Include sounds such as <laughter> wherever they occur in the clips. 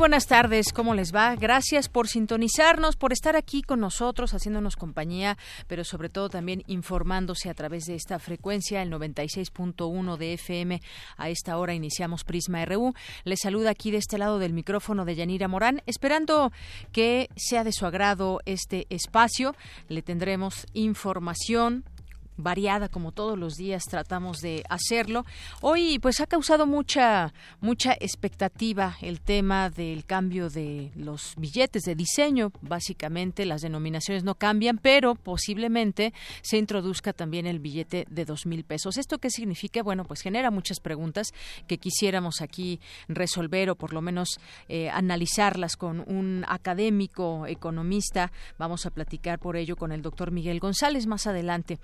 Buenas tardes, ¿cómo les va? Gracias por sintonizarnos, por estar aquí con nosotros, haciéndonos compañía, pero sobre todo también informándose a través de esta frecuencia, el 96.1 de FM. A esta hora iniciamos Prisma RU. Les saluda aquí de este lado del micrófono de Yanira Morán, esperando que sea de su agrado este espacio. Le tendremos información, variada como todos los días tratamos de hacerlo. Hoy pues ha causado mucha mucha expectativa el tema del cambio de los billetes de diseño, básicamente las denominaciones no cambian, pero posiblemente se introduzca también el billete de dos mil pesos. ¿Esto qué significa? Bueno, pues genera muchas preguntas que quisiéramos aquí resolver o por lo menos eh, analizarlas con un académico economista. Vamos a platicar por ello con el doctor Miguel González más adelante.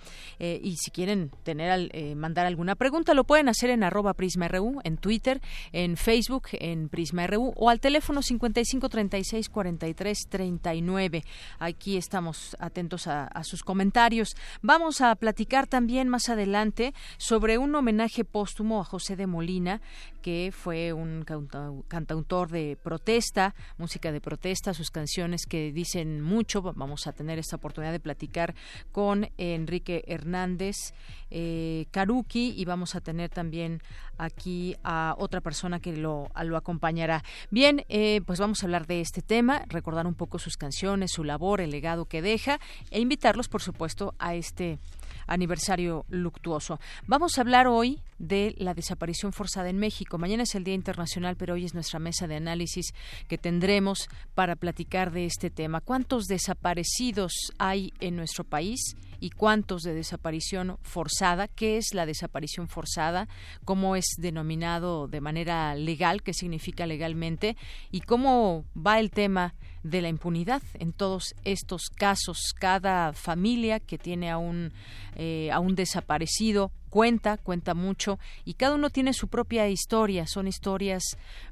Y si quieren tener eh, mandar alguna pregunta, lo pueden hacer en arroba PrismaRU, en Twitter, en Facebook, en PrismaRU o al teléfono 55 36 43 39. Aquí estamos atentos a, sus comentarios. Vamos a platicar también más adelante sobre un homenaje póstumo a José de Molina, que fue un cantautor de protesta, música de protesta, sus canciones que dicen mucho. Vamos a tener esta oportunidad de platicar con Enrique Hernández Hernández eh, Karuki y vamos a tener también aquí a otra persona que lo, lo acompañará. Bien, eh, pues vamos a hablar de este tema, recordar un poco sus canciones, su labor, el legado que deja e invitarlos, por supuesto, a este aniversario luctuoso. Vamos a hablar hoy de la desaparición forzada en México. Mañana es el Día Internacional, pero hoy es nuestra mesa de análisis que tendremos para platicar de este tema. ¿Cuántos desaparecidos hay en nuestro país y cuántos de desaparición forzada? ¿Qué es la desaparición forzada? ¿Cómo es denominado de manera legal? ¿Qué significa legalmente? ¿Y cómo va el tema? de la impunidad en todos estos casos. Cada familia que tiene a un, eh, a un desaparecido cuenta, cuenta mucho y cada uno tiene su propia historia. Son historias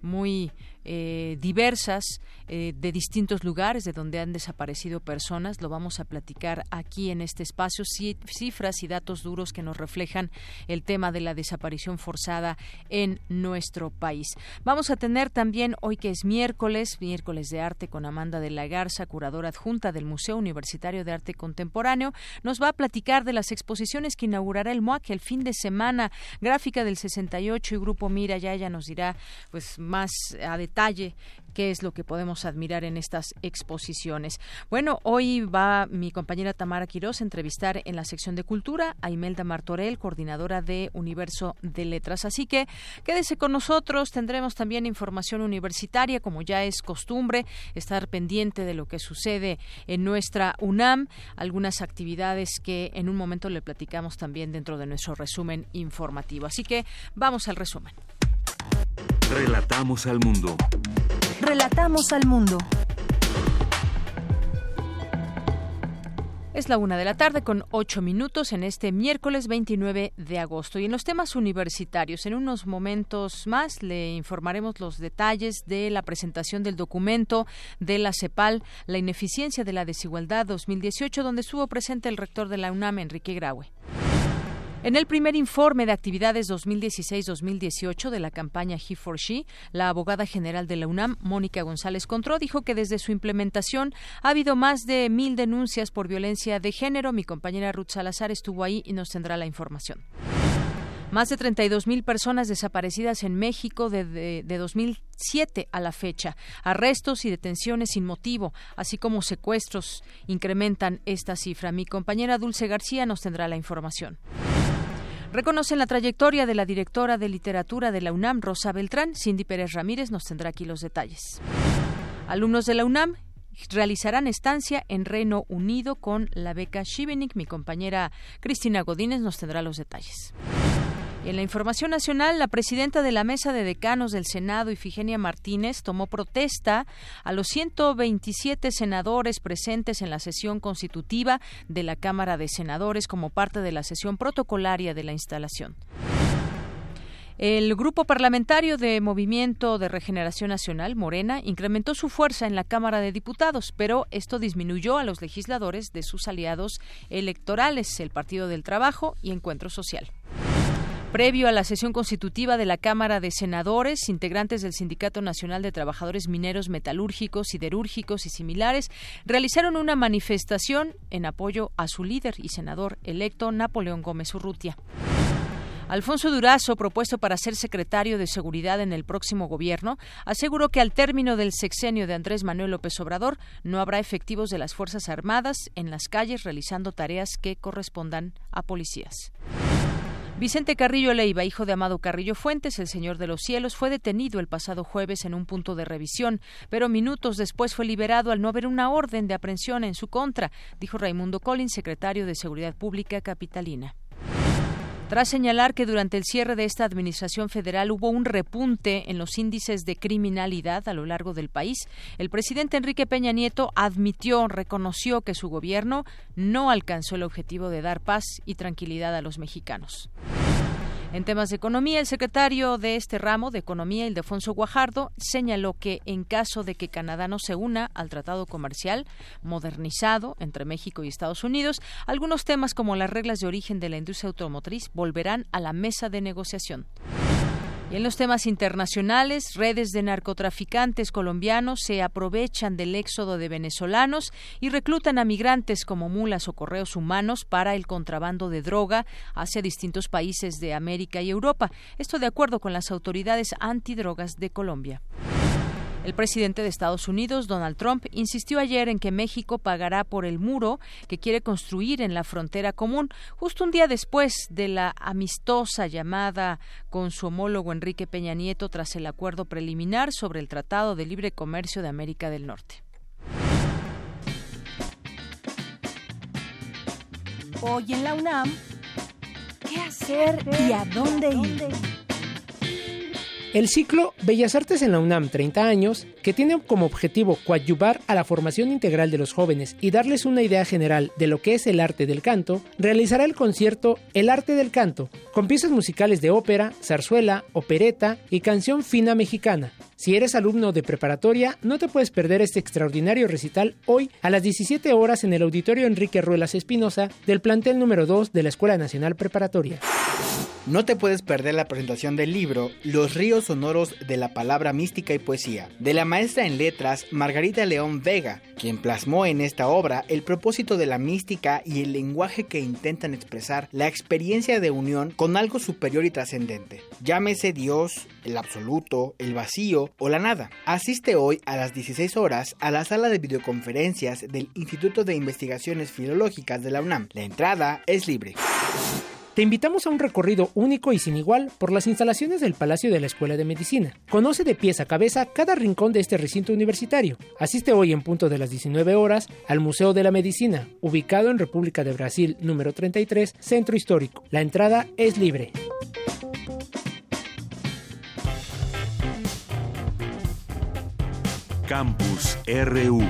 muy eh, diversas eh, de distintos lugares de donde han desaparecido personas. Lo vamos a platicar aquí en este espacio. Cifras y datos duros que nos reflejan el tema de la desaparición forzada en nuestro país. Vamos a tener también hoy que es miércoles, miércoles de arte con Amanda de la Garza, curadora adjunta del Museo Universitario de Arte Contemporáneo. Nos va a platicar de las exposiciones que inaugurará el MOAC el fin de semana. Gráfica del 68 y Grupo Mira ya ella nos dirá pues más a detalle detalle qué es lo que podemos admirar en estas exposiciones. Bueno, hoy va mi compañera Tamara Quiroz a entrevistar en la sección de cultura a Imelda Martorell, coordinadora de Universo de Letras. Así que quédese con nosotros, tendremos también información universitaria, como ya es costumbre, estar pendiente de lo que sucede en nuestra UNAM, algunas actividades que en un momento le platicamos también dentro de nuestro resumen informativo. Así que vamos al resumen. Relatamos al mundo. Relatamos al mundo. Es la una de la tarde con ocho minutos en este miércoles 29 de agosto. Y en los temas universitarios, en unos momentos más le informaremos los detalles de la presentación del documento de la CEPAL, la ineficiencia de la desigualdad 2018, donde estuvo presente el rector de la UNAM, Enrique Graue. En el primer informe de actividades 2016-2018 de la campaña He for She, la abogada general de la UNAM, Mónica González Contró, dijo que desde su implementación ha habido más de mil denuncias por violencia de género. Mi compañera Ruth Salazar estuvo ahí y nos tendrá la información. Más de 32 mil personas desaparecidas en México desde de 2007 a la fecha. Arrestos y detenciones sin motivo, así como secuestros, incrementan esta cifra. Mi compañera Dulce García nos tendrá la información. Reconocen la trayectoria de la directora de literatura de la UNAM, Rosa Beltrán. Cindy Pérez Ramírez nos tendrá aquí los detalles. Alumnos de la UNAM realizarán estancia en Reino Unido con la beca Shivenik. Mi compañera Cristina Godínez nos tendrá los detalles. En la información nacional, la presidenta de la Mesa de Decanos del Senado, Ifigenia Martínez, tomó protesta a los 127 senadores presentes en la sesión constitutiva de la Cámara de Senadores como parte de la sesión protocolaria de la instalación. El grupo parlamentario de Movimiento de Regeneración Nacional, Morena, incrementó su fuerza en la Cámara de Diputados, pero esto disminuyó a los legisladores de sus aliados electorales, el Partido del Trabajo y Encuentro Social. Previo a la sesión constitutiva de la Cámara de Senadores, integrantes del Sindicato Nacional de Trabajadores Mineros, Metalúrgicos, Siderúrgicos y similares realizaron una manifestación en apoyo a su líder y senador electo Napoleón Gómez Urrutia. Alfonso Durazo, propuesto para ser secretario de Seguridad en el próximo gobierno, aseguró que al término del sexenio de Andrés Manuel López Obrador no habrá efectivos de las Fuerzas Armadas en las calles realizando tareas que correspondan a policías. Vicente Carrillo Leiva, hijo de Amado Carrillo Fuentes, el Señor de los Cielos, fue detenido el pasado jueves en un punto de revisión, pero minutos después fue liberado al no haber una orden de aprehensión en su contra, dijo Raimundo Collins, secretario de Seguridad Pública capitalina tras señalar que durante el cierre de esta administración federal hubo un repunte en los índices de criminalidad a lo largo del país, el presidente Enrique Peña Nieto admitió, reconoció que su gobierno no alcanzó el objetivo de dar paz y tranquilidad a los mexicanos. En temas de economía, el secretario de este ramo de Economía, Ildefonso Guajardo, señaló que en caso de que Canadá no se una al tratado comercial modernizado entre México y Estados Unidos, algunos temas como las reglas de origen de la industria automotriz volverán a la mesa de negociación. En los temas internacionales, redes de narcotraficantes colombianos se aprovechan del éxodo de venezolanos y reclutan a migrantes como mulas o correos humanos para el contrabando de droga hacia distintos países de América y Europa. Esto de acuerdo con las autoridades antidrogas de Colombia. El presidente de Estados Unidos, Donald Trump, insistió ayer en que México pagará por el muro que quiere construir en la frontera común, justo un día después de la amistosa llamada con su homólogo Enrique Peña Nieto tras el acuerdo preliminar sobre el Tratado de Libre Comercio de América del Norte. Hoy en la UNAM, ¿qué hacer y a dónde ir? El ciclo Bellas Artes en la UNAM 30 años, que tiene como objetivo coadyuvar a la formación integral de los jóvenes y darles una idea general de lo que es el arte del canto, realizará el concierto El arte del canto, con piezas musicales de ópera, zarzuela, opereta y canción fina mexicana. Si eres alumno de preparatoria, no te puedes perder este extraordinario recital hoy a las 17 horas en el Auditorio Enrique Ruelas Espinosa del plantel número 2 de la Escuela Nacional Preparatoria. No te puedes perder la presentación del libro Los ríos sonoros de la palabra mística y poesía, de la maestra en letras Margarita León Vega, quien plasmó en esta obra el propósito de la mística y el lenguaje que intentan expresar la experiencia de unión con algo superior y trascendente. Llámese Dios, el absoluto, el vacío o la nada. Asiste hoy a las 16 horas a la sala de videoconferencias del Instituto de Investigaciones Filológicas de la UNAM. La entrada es libre. Te invitamos a un recorrido único y sin igual por las instalaciones del Palacio de la Escuela de Medicina. Conoce de pies a cabeza cada rincón de este recinto universitario. Asiste hoy en punto de las 19 horas al Museo de la Medicina, ubicado en República de Brasil número 33, Centro Histórico. La entrada es libre. Campus RU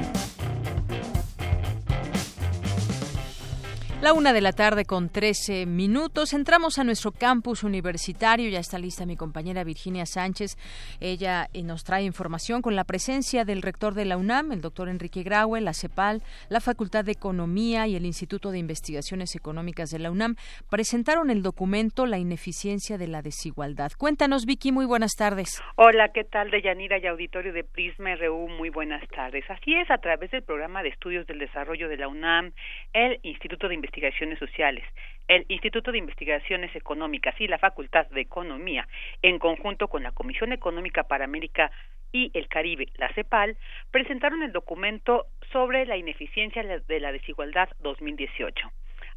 La una de la tarde con 13 minutos. Entramos a nuestro campus universitario. Ya está lista mi compañera Virginia Sánchez. Ella eh, nos trae información con la presencia del rector de la UNAM, el doctor Enrique Graue, la CEPAL, la Facultad de Economía y el Instituto de Investigaciones Económicas de la UNAM. Presentaron el documento La ineficiencia de la desigualdad. Cuéntanos, Vicky. Muy buenas tardes. Hola, ¿qué tal, Deyanira y auditorio de Prisma RU? Muy buenas tardes. Así es, a través del programa de estudios del desarrollo de la UNAM, el Instituto de Investigaciones Investigaciones Sociales, el Instituto de Investigaciones Económicas y la Facultad de Economía, en conjunto con la Comisión Económica para América y el Caribe, la CEPAL, presentaron el documento sobre la ineficiencia de la desigualdad 2018.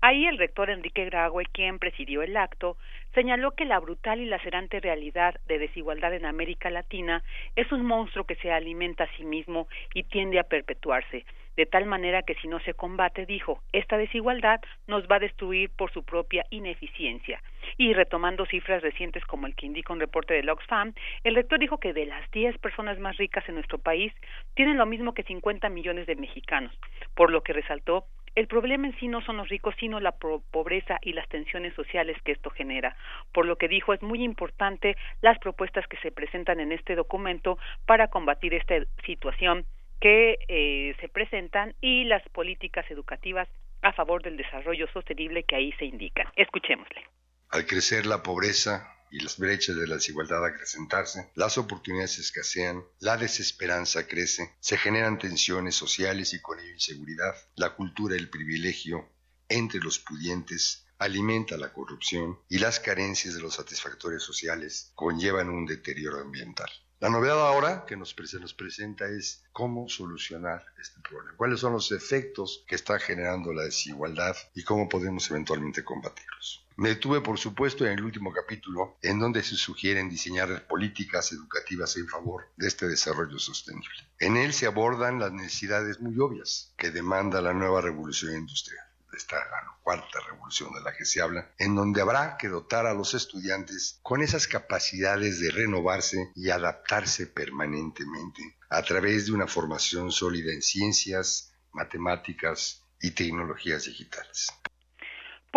Ahí el rector Enrique Graue, quien presidió el acto, señaló que la brutal y lacerante realidad de desigualdad en América Latina es un monstruo que se alimenta a sí mismo y tiende a perpetuarse, de tal manera que si no se combate, dijo, esta desigualdad nos va a destruir por su propia ineficiencia. Y retomando cifras recientes como el que indica un reporte de Oxfam, el rector dijo que de las 10 personas más ricas en nuestro país tienen lo mismo que 50 millones de mexicanos, por lo que resaltó el problema en sí no son los ricos, sino la pobreza y las tensiones sociales que esto genera. Por lo que dijo, es muy importante las propuestas que se presentan en este documento para combatir esta situación que eh, se presentan y las políticas educativas a favor del desarrollo sostenible que ahí se indican. Escuchémosle. Al crecer la pobreza, y las brechas de la desigualdad acrecentarse, las oportunidades escasean, la desesperanza crece, se generan tensiones sociales y con ello inseguridad, la cultura del privilegio entre los pudientes alimenta la corrupción y las carencias de los satisfactores sociales conllevan un deterioro ambiental. La novedad ahora que nos, nos, presenta es cómo solucionar este problema, cuáles son los efectos que está generando la desigualdad y cómo podemos eventualmente combatirlos. Me detuve, por supuesto, en el último capítulo, en donde se sugieren diseñar políticas educativas en favor de este desarrollo sostenible. En él se abordan las necesidades muy obvias que demanda la nueva revolución industrial esta cuarta revolución de la que se habla, en donde habrá que dotar a los estudiantes con esas capacidades de renovarse y adaptarse permanentemente a través de una formación sólida en ciencias, matemáticas y tecnologías digitales.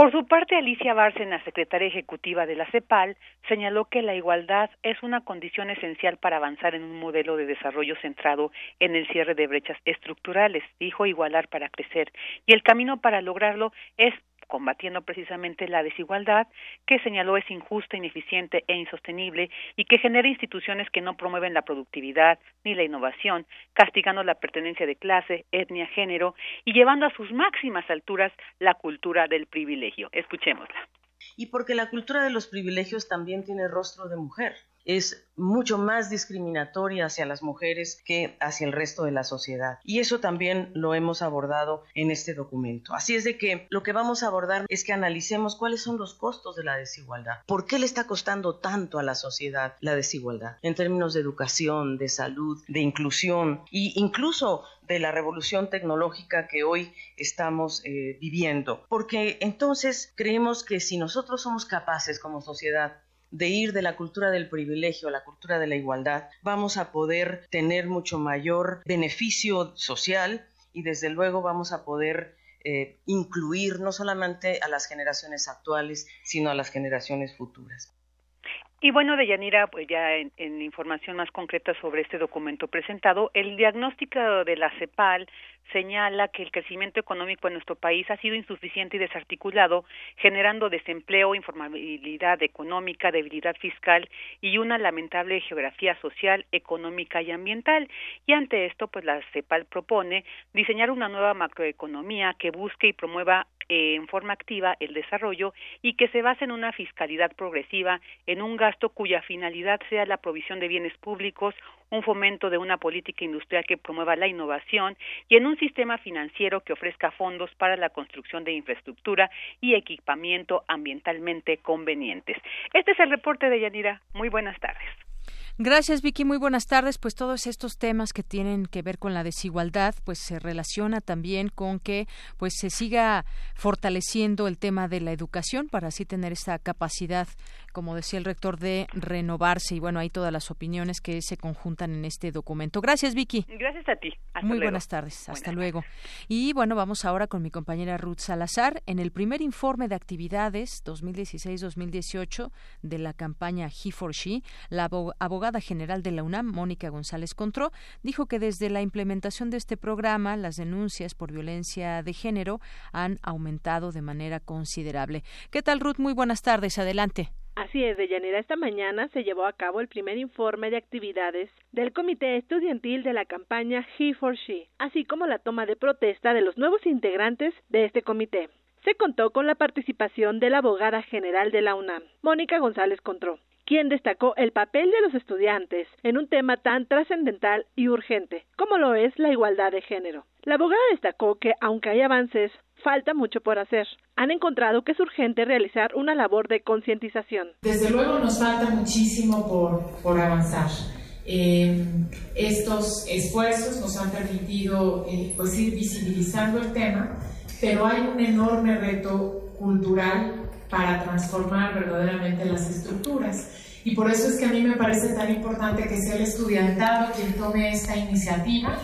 Por su parte, Alicia Bárcena, secretaria ejecutiva de la CEPAL, señaló que la igualdad es una condición esencial para avanzar en un modelo de desarrollo centrado en el cierre de brechas estructurales, dijo igualar para crecer, y el camino para lograrlo es combatiendo precisamente la desigualdad que señaló es injusta, ineficiente e insostenible y que genera instituciones que no promueven la productividad ni la innovación, castigando la pertenencia de clase, etnia, género y llevando a sus máximas alturas la cultura del privilegio. Escuchémosla. Y porque la cultura de los privilegios también tiene rostro de mujer es mucho más discriminatoria hacia las mujeres que hacia el resto de la sociedad. Y eso también lo hemos abordado en este documento. Así es de que lo que vamos a abordar es que analicemos cuáles son los costos de la desigualdad. ¿Por qué le está costando tanto a la sociedad la desigualdad? En términos de educación, de salud, de inclusión e incluso de la revolución tecnológica que hoy estamos eh, viviendo. Porque entonces creemos que si nosotros somos capaces como sociedad de ir de la cultura del privilegio a la cultura de la igualdad, vamos a poder tener mucho mayor beneficio social y desde luego vamos a poder eh, incluir no solamente a las generaciones actuales, sino a las generaciones futuras. Y bueno, Deyanira, pues ya en, en, información más concreta sobre este documento presentado, el diagnóstico de la CEPAL señala que el crecimiento económico en nuestro país ha sido insuficiente y desarticulado, generando desempleo, informabilidad económica, debilidad fiscal y una lamentable geografía social, económica y ambiental. Y ante esto, pues la CEPAL propone diseñar una nueva macroeconomía que busque y promueva eh, en forma activa el desarrollo y que se base en una fiscalidad progresiva, en un gasto cuya finalidad sea la provisión de bienes públicos, un fomento de una política industrial que promueva la innovación y en un sistema financiero que ofrezca fondos para la construcción de infraestructura y equipamiento ambientalmente convenientes. Este es el reporte de Yanira. Muy buenas tardes. Gracias, Vicky. Muy buenas tardes. Pues todos estos temas que tienen que ver con la desigualdad, pues se relaciona también con que pues se siga fortaleciendo el tema de la educación para así tener esta capacidad, como decía el rector, de renovarse. Y bueno, hay todas las opiniones que se conjuntan en este documento. Gracias, Vicky. Gracias a ti. Muy buenas tardes. Hasta luego. Y bueno, vamos ahora con mi compañera Ruth Salazar. En el primer informe de actividades 2016-2018 de la campaña He for She, la abogada general de la UNAM, Mónica González Contró, dijo que desde la implementación de este programa las denuncias por violencia de género han aumentado de manera considerable. ¿Qué tal, Ruth? Muy buenas tardes. Adelante. Así es, Deyanira. Esta mañana se llevó a cabo el primer informe de actividades del Comité Estudiantil de la campaña He for She, así como la toma de protesta de los nuevos integrantes de este comité. Se contó con la participación de la abogada general de la UNAM, Mónica González Contró, quien destacó el papel de los estudiantes en un tema tan trascendental y urgente como lo es la igualdad de género. La abogada destacó que, aunque hay avances, falta mucho por hacer. Han encontrado que es urgente realizar una labor de concientización. Desde luego nos falta muchísimo por, por avanzar. Eh, estos esfuerzos nos han permitido eh, pues ir visibilizando el tema, pero hay un enorme reto cultural para transformar verdaderamente las estructuras. Y por eso es que a mí me parece tan importante que sea el estudiantado quien tome esta iniciativa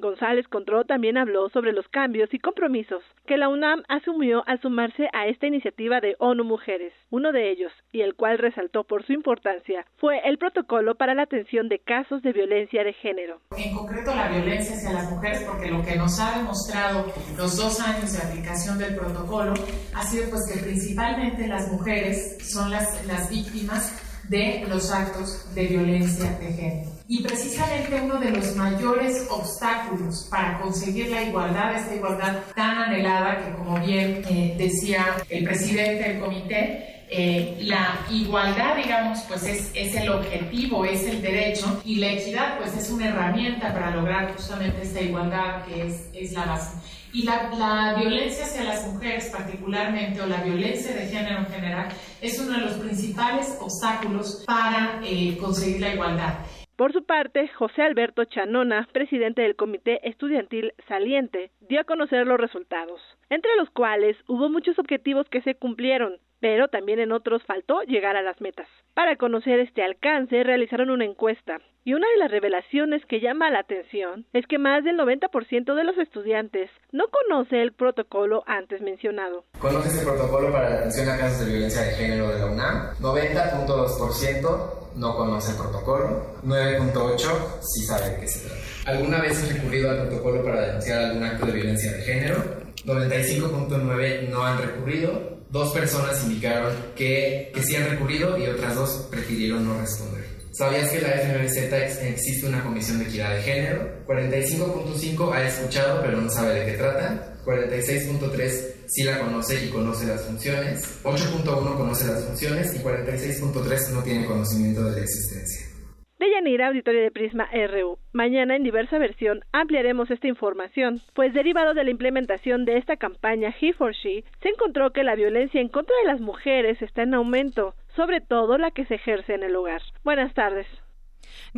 González Contró también habló sobre los cambios y compromisos que la UNAM asumió al sumarse a esta iniciativa de ONU Mujeres. Uno de ellos, y el cual resaltó por su importancia, fue el protocolo para la atención de casos de violencia de género. En concreto la violencia hacia las mujeres, porque lo que nos ha demostrado los dos años de aplicación del protocolo ha sido pues que principalmente las mujeres son las, las víctimas de los actos de violencia de género. Y precisamente uno de los mayores obstáculos para conseguir la igualdad, esta igualdad tan anhelada que como bien eh, decía el presidente del comité, eh, la igualdad, digamos, pues es, es, el objetivo, es el derecho y la equidad, pues es una herramienta para lograr justamente esta igualdad que es, es la base. Y la, la, violencia hacia las mujeres particularmente, o la violencia de género en general, es uno de los principales obstáculos para eh, conseguir la igualdad. Por su parte, José Alberto Chanona, presidente del Comité Estudiantil Saliente, dio a conocer los resultados, entre los cuales hubo muchos objetivos que se cumplieron, pero también en otros faltó llegar a las metas. Para conocer este alcance, realizaron una encuesta, y una de las revelaciones que llama la atención es que más del 90% de los estudiantes no conoce el protocolo antes mencionado. ¿Conoces el protocolo para la atención a casos de violencia de género de la UNAM? 90.2% no conoce el protocolo, 9.8 sí sabe de qué se trata. ¿Alguna vez has recurrido al protocolo para denunciar algún acto de violencia de género? 95.9 no han recurrido, dos personas indicaron que, que sí han recurrido y otras dos prefirieron no responder. ¿Sabías que la FMZ existe una comisión de equidad de género? 45.5 ha escuchado pero no sabe de qué trata. 46.3 sí la conoce y conoce las funciones, 8.1 conoce las funciones y 46.3 no tiene conocimiento de la existencia. De Yanira, auditorio de Prisma RU. Mañana en diversa versión ampliaremos esta información, pues derivado de la implementación de esta campaña He for She, se encontró que la violencia en contra de las mujeres está en aumento, sobre todo la que se ejerce en el hogar. Buenas tardes.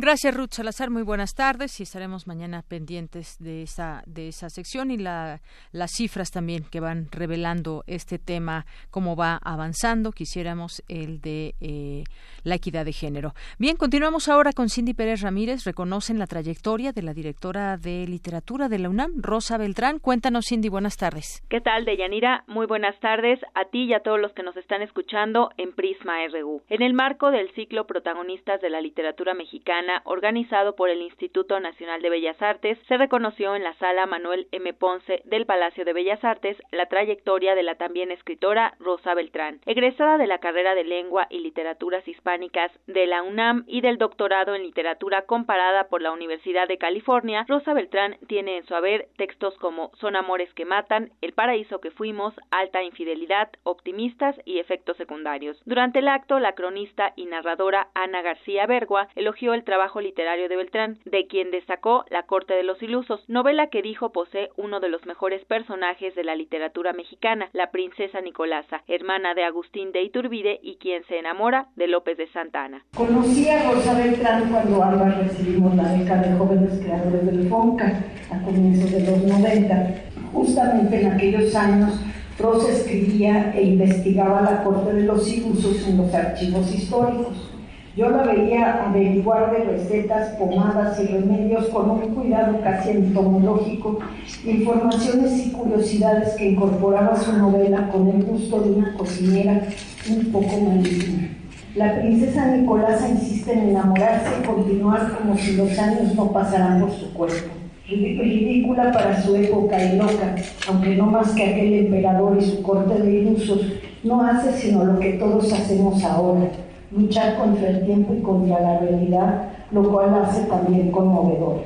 Gracias, Ruth Salazar. Muy buenas tardes y estaremos mañana pendientes de esa, de esa sección y la, las cifras también que van revelando este tema, cómo va avanzando. Quisiéramos el de eh, la equidad de género. Bien, continuamos ahora con Cindy Pérez Ramírez. Reconocen la trayectoria de la directora de literatura de la UNAM, Rosa Beltrán. Cuéntanos, Cindy, buenas tardes. ¿Qué tal, Deyanira? Muy buenas tardes a ti y a todos los que nos están escuchando en Prisma RU. En el marco del ciclo Protagonistas de la Literatura Mexicana, organizado por el Instituto Nacional de Bellas Artes, se reconoció en la sala Manuel M. Ponce del Palacio de Bellas Artes la trayectoria de la también escritora Rosa Beltrán, egresada de la carrera de Lengua y Literaturas Hispánicas de la UNAM y del doctorado en Literatura comparada por la Universidad de California. Rosa Beltrán tiene en su haber textos como Son amores que matan, El paraíso que fuimos, Alta infidelidad, Optimistas y efectos secundarios. Durante el acto, la cronista y narradora Ana García Bergua elogió el trabajo literario de Beltrán, de quien destacó La Corte de los Ilusos, novela que dijo posee uno de los mejores personajes de la literatura mexicana, la princesa Nicolasa, hermana de Agustín de Iturbide y quien se enamora de López de Santa Ana. Conocí a Rosa Beltrán cuando ambas recibimos la beca de jóvenes creadores del FONCA a comienzos de los 90. Justamente en aquellos años Rosa escribía e investigaba la Corte de los Ilusos en los archivos históricos. Yo la veía averiguar de recetas, pomadas y remedios con un cuidado casi entomológico, informaciones y curiosidades que incorporaba su novela con el gusto de una cocinera un poco maligna. La princesa Nicolasa insiste en enamorarse y continuar como si los años no pasaran por su cuerpo. Ridícula para su época y loca, aunque no más que aquel emperador y su corte de ilusos, no hace sino lo que todos hacemos ahora, luchar contra el tiempo y contra la realidad, lo cual hace también conmovedor.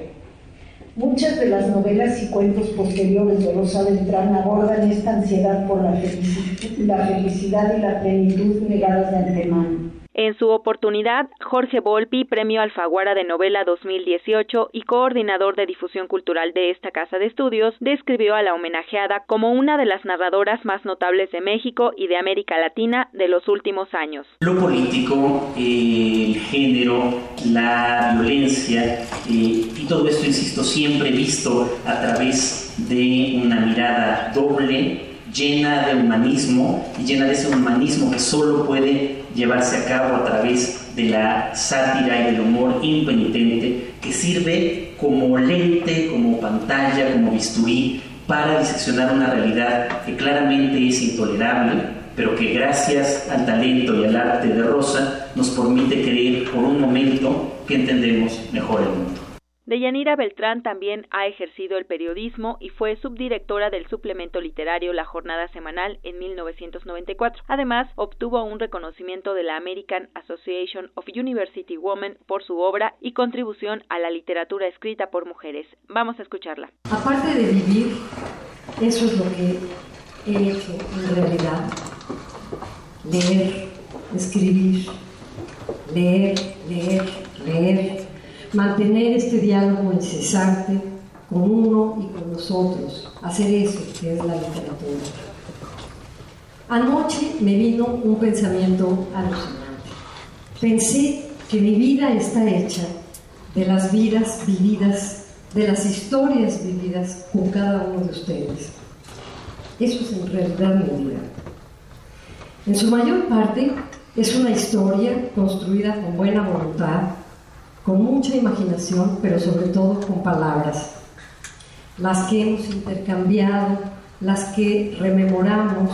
Muchas de las novelas y cuentos posteriores de Rosa Beltrán abordan esta ansiedad por la, felicidad y la plenitud negadas de antemano. En su oportunidad, Jorge Volpi, Premio Alfaguara de Novela 2018 y coordinador de difusión cultural de esta casa de estudios, describió a la homenajeada como una de las narradoras más notables de México y de América Latina de los últimos años. Lo político, el género, la violencia eh, y todo esto, insisto, siempre visto a través de una mirada doble, llena de humanismo y llena de ese humanismo que solo puede llevarse a cabo a través de la sátira y del humor impenitente que sirve como lente, como pantalla, como bisturí para diseccionar una realidad que claramente es intolerable, pero que gracias al talento y al arte de Rosa nos permite creer por un momento que entendemos mejor el mundo. Deyanira Beltrán también ha ejercido el periodismo y fue subdirectora del suplemento literario La Jornada Semanal en 1994. Además, obtuvo un reconocimiento de la American Association of University Women por su obra y contribución a la literatura escrita por mujeres. Vamos a escucharla. Aparte de vivir, eso es lo que he hecho en realidad. Leer, escribir, leer, leer, leer mantener este diálogo incesante con uno y con los otros, hacer eso que es la literatura. Anoche me vino un pensamiento alucinante. Pensé que mi vida está hecha de las vidas vividas, de las historias vividas con cada uno de ustedes. Eso es en realidad mi vida. En su mayor parte es una historia construida con buena voluntad, con mucha imaginación, pero sobre todo con palabras, las que hemos intercambiado, las que rememoramos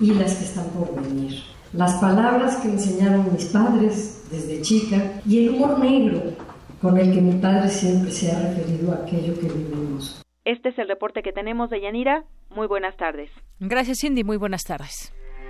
y las que están por venir. Las palabras que enseñaron mis padres desde chica y el humor negro con el que mi padre siempre se ha referido a aquello que vivimos. Este es el reporte que tenemos de Yanira. Muy buenas tardes. Gracias, Cindy. Muy buenas tardes.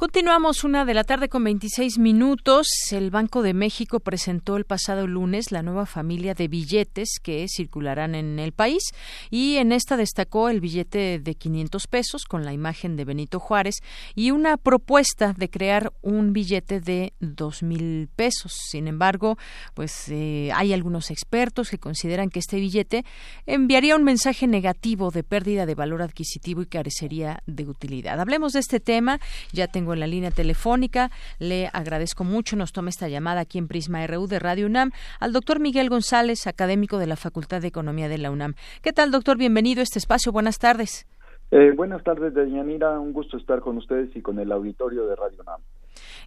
Continuamos una de la tarde con 26 minutos. El Banco de México presentó el pasado lunes la nueva familia de billetes que circularán en el país y en esta destacó el billete de 500 pesos con la imagen de Benito Juárez y una propuesta de crear un billete de 2.000 pesos. Sin embargo, pues eh, hay algunos expertos que consideran que este billete enviaría un mensaje negativo de pérdida de valor adquisitivo y carecería de utilidad. Hablemos de este tema. Ya tengo en la línea telefónica. Le agradezco mucho, nos toma esta llamada aquí en Prisma RU de Radio UNAM al doctor Miguel González, académico de la Facultad de Economía de la UNAM. ¿Qué tal, doctor? Bienvenido a este espacio. Buenas tardes. Eh, buenas tardes, Deyanira. Un gusto estar con ustedes y con el auditorio de Radio UNAM.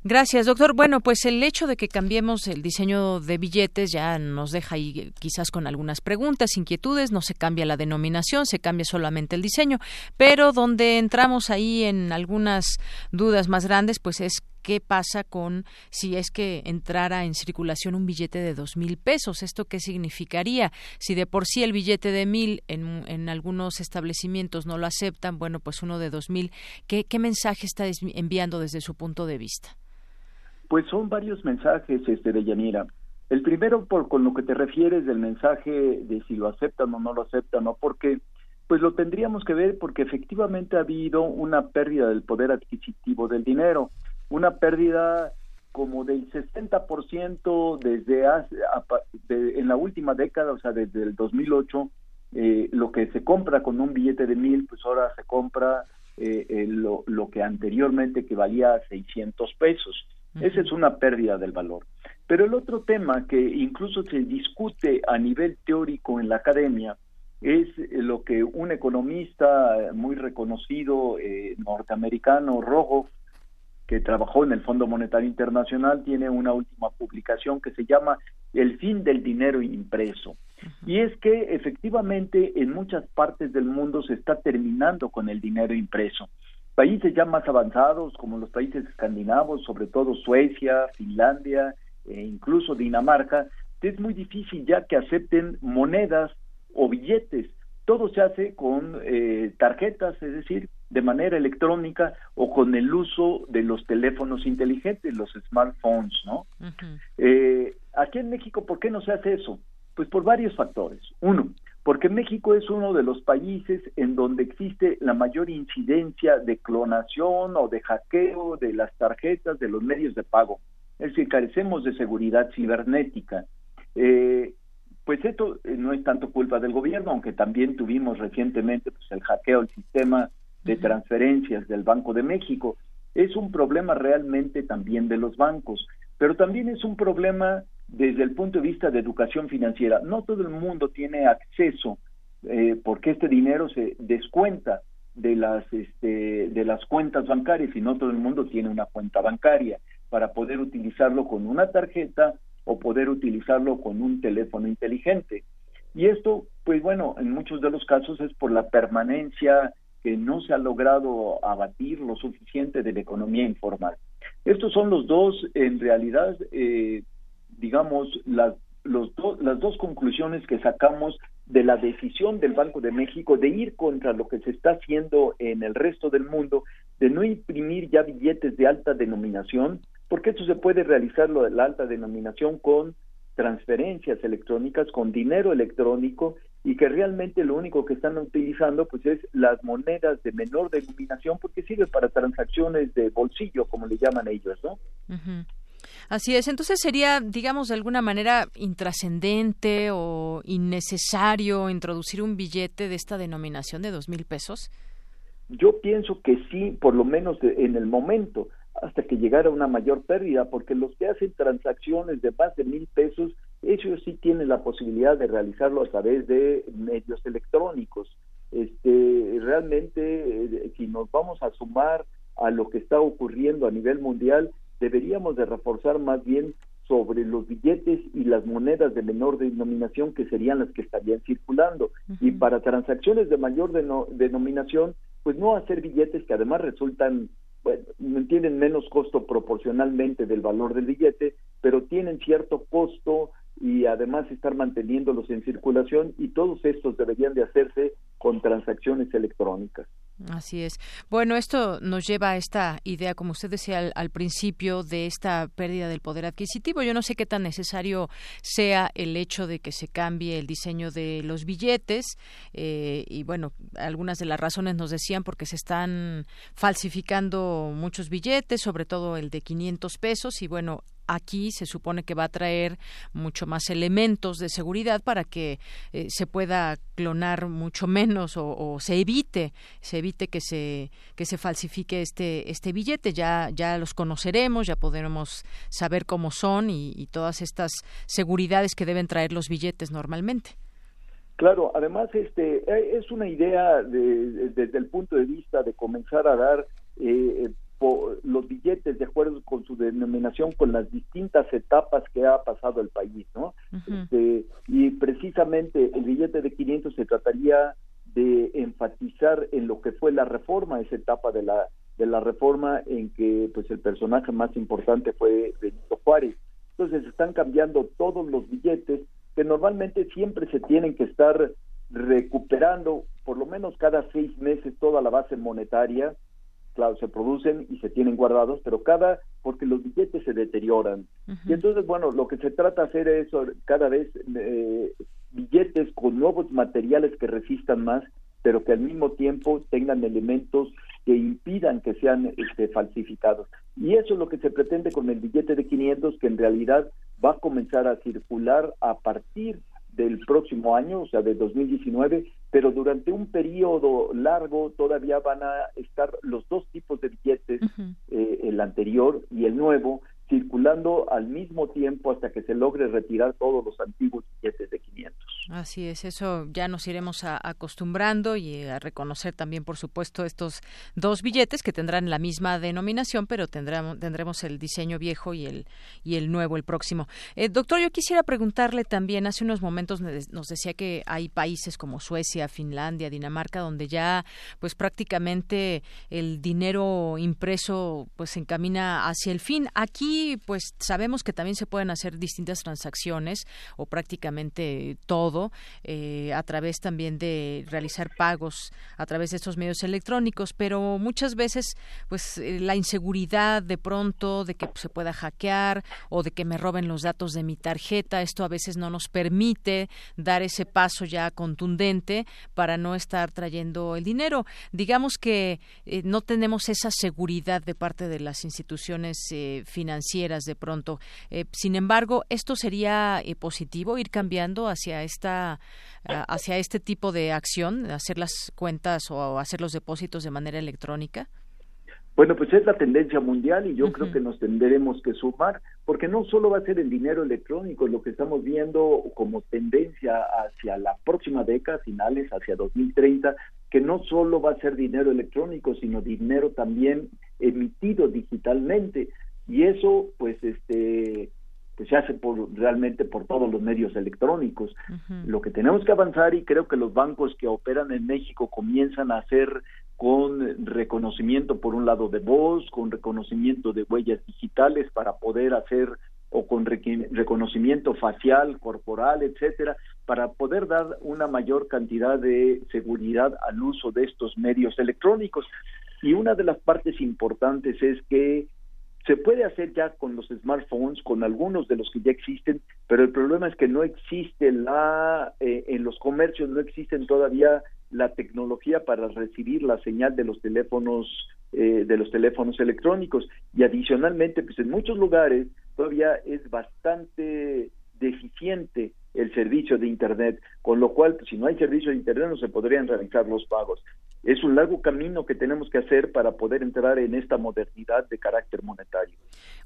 Gracias, doctor. Bueno, pues el hecho de que cambiemos el diseño de billetes ya nos deja ahí quizás con algunas preguntas, inquietudes. No se cambia la denominación, se cambia solamente el diseño. Pero donde entramos ahí en algunas dudas más grandes, pues es qué pasa con si es que entrara en circulación un billete de dos mil pesos. ¿Esto qué significaría? Si de por sí el billete de mil en, en algunos establecimientos no lo aceptan, bueno, pues uno de dos mil, ¿qué, ¿qué mensaje está enviando desde su punto de vista? Pues son varios mensajes, este, de Yanira. El primero, por con lo que te refieres del mensaje de si lo aceptan o no lo aceptan, ¿no? Porque, pues lo tendríamos que ver porque efectivamente ha habido una pérdida del poder adquisitivo del dinero, una pérdida como del 60% desde hace, en la última década, o sea, desde el 2008, eh, lo que se compra con un billete de mil, pues ahora se compra eh, eh, lo, lo que anteriormente equivalía a 600 pesos. Esa es una pérdida del valor. Pero el otro tema que incluso se discute a nivel teórico en la academia es lo que un economista muy reconocido eh, norteamericano, Rogoff, que trabajó en el Fondo Monetario Internacional, tiene una última publicación que se llama El fin del dinero impreso. Y es que efectivamente en muchas partes del mundo se está terminando con el dinero impreso países ya más avanzados como los países escandinavos, sobre todo Suecia, Finlandia e incluso Dinamarca, es muy difícil ya que acepten monedas o billetes. Todo se hace con eh, tarjetas, es decir, de manera electrónica o con el uso de los teléfonos inteligentes, los smartphones, ¿no? eh, aquí en México, ¿por qué no se hace eso? Pues por varios factores. Uno, porque México es uno de los países en donde existe la mayor incidencia de clonación o de hackeo de las tarjetas de los medios de pago. Es decir, carecemos de seguridad cibernética. Eh, pues esto eh, no es tanto culpa del gobierno, aunque también tuvimos recientemente pues, el hackeo al sistema de transferencias del Banco de México. Es un problema realmente también de los bancos, pero también es un problema desde el punto de vista de educación financiera. No todo el mundo tiene acceso eh, porque este dinero se descuenta de las este, de las cuentas bancarias y no todo el mundo tiene una cuenta bancaria para poder utilizarlo con una tarjeta o poder utilizarlo con un teléfono inteligente. Y esto, pues bueno, en muchos de los casos es por la permanencia que no se ha logrado abatir lo suficiente de la economía informal. Estos son los dos, en realidad, eh, digamos, las, los las dos conclusiones que sacamos de la decisión del Banco de México de ir contra lo que se está haciendo en el resto del mundo, de no imprimir ya billetes de alta denominación, porque esto se puede realizar lo de la alta denominación con transferencias electrónicas, con dinero electrónico y que realmente lo único que están utilizando pues es las monedas de menor denominación porque sirve para transacciones de bolsillo como le llaman ellos, ¿no? Así es, entonces sería, digamos, de alguna manera intrascendente o innecesario introducir un billete de esta denominación de dos mil pesos. Yo pienso que sí, por lo menos en el momento, hasta que llegara una mayor pérdida, porque los que hacen transacciones de más de mil pesos, ellos sí tienen la posibilidad de realizarlo a través de medios electrónicos. Este, realmente, eh, si nos vamos a sumar a lo que está ocurriendo a nivel mundial, deberíamos de reforzar más bien sobre los billetes y las monedas de menor denominación que serían las que estarían circulando. Y para transacciones de mayor denominación, pues no hacer billetes que además resultan bueno, tienen menos costo proporcionalmente del valor del billete, pero tienen cierto costo y además estar manteniéndolos en circulación y todos estos deberían de hacerse con transacciones electrónicas. Así es. Bueno, esto nos lleva a esta idea, como usted decía al, principio, de esta pérdida del poder adquisitivo. Yo no sé qué tan necesario sea el hecho de que se cambie el diseño de los billetes eh, y bueno, algunas de las razones nos decían porque se están falsificando muchos billetes, sobre todo el de 500 pesos y bueno, aquí se supone que va a traer mucho más elementos de seguridad para que eh, se pueda clonar mucho menos o, se evite se evite que se que se falsifique este este billete. Ya ya los conoceremos ya podremos saber cómo son y, todas estas seguridades que deben traer los billetes normalmente. Claro, además este eh, es una idea desde el punto de vista de comenzar a dar eh, los billetes de acuerdo con su denominación con las distintas etapas que ha pasado el país, ¿no? Este, y precisamente el billete de 500 se trataría de enfatizar en lo que fue la reforma, esa etapa de la de la reforma en que pues el personaje más importante fue Benito Juárez. Entonces están cambiando todos los billetes que normalmente siempre se tienen que estar recuperando por lo menos cada seis meses toda la base monetaria claro, se producen y se tienen guardados, pero cada, porque los billetes se deterioran. Y entonces, bueno, lo que se trata de hacer es cada vez eh, billetes con nuevos materiales que resistan más, pero que al mismo tiempo tengan elementos que impidan que sean este, falsificados. Y eso es lo que se pretende con el billete de 500, que en realidad va a comenzar a circular a partir del próximo año, o sea, de 2019, pero durante un periodo largo todavía van a estar los dos tipos de billetes, eh, el anterior y el nuevo, circulando al mismo tiempo hasta que se logre retirar todos los antiguos billetes de 500. Así es, eso ya nos iremos acostumbrando y a reconocer también, por supuesto, estos dos billetes que tendrán la misma denominación, pero tendremos, tendremos el diseño viejo y el, y el nuevo, el próximo. Eh, doctor, yo quisiera preguntarle también, hace unos momentos nos decía que hay países como Suecia, Finlandia, Dinamarca, donde ya pues prácticamente el dinero impreso pues se encamina hacia el fin. Aquí pues sabemos que también se pueden hacer distintas transacciones o prácticamente todo eh, a través también de realizar pagos a través de estos medios electrónicos, pero muchas veces pues eh, la inseguridad de pronto de que se pueda hackear o de que me roben los datos de mi tarjeta, esto a veces no nos permite dar ese paso ya contundente para no estar trayendo el dinero. Digamos que eh, no tenemos esa seguridad de parte de las instituciones financieras de pronto. sin embargo, esto sería positivo ir cambiando hacia esta hacia este tipo de acción, hacer las cuentas o hacer los depósitos de manera electrónica? Bueno, pues es la tendencia mundial y yo creo que nos tendremos que sumar, porque no solo va a ser el dinero electrónico, lo que estamos viendo como tendencia hacia la próxima década, finales, hacia 2030, que no solo va a ser dinero electrónico, sino dinero también emitido digitalmente. Y eso, pues, este, pues se hace por realmente por todos los medios electrónicos. Lo que tenemos que avanzar y creo que los bancos que operan en México comienzan a hacer con reconocimiento por un lado de voz, con reconocimiento de huellas digitales para poder hacer o con reconocimiento facial, corporal, etcétera, para poder dar una mayor cantidad de seguridad al uso de estos medios electrónicos. Y una de las partes importantes es que se puede hacer ya con los smartphones, con algunos de los que ya existen, pero el problema es que no existe la, eh, en los comercios no existen todavía la tecnología para recibir la señal de los teléfonos eh, de los teléfonos electrónicos. Y adicionalmente pues en muchos lugares todavía es bastante deficiente el servicio de Internet, con lo cual, pues, si no hay servicio de Internet, no se podrían realizar los pagos. Es un largo camino que tenemos que hacer para poder entrar en esta modernidad de carácter monetario.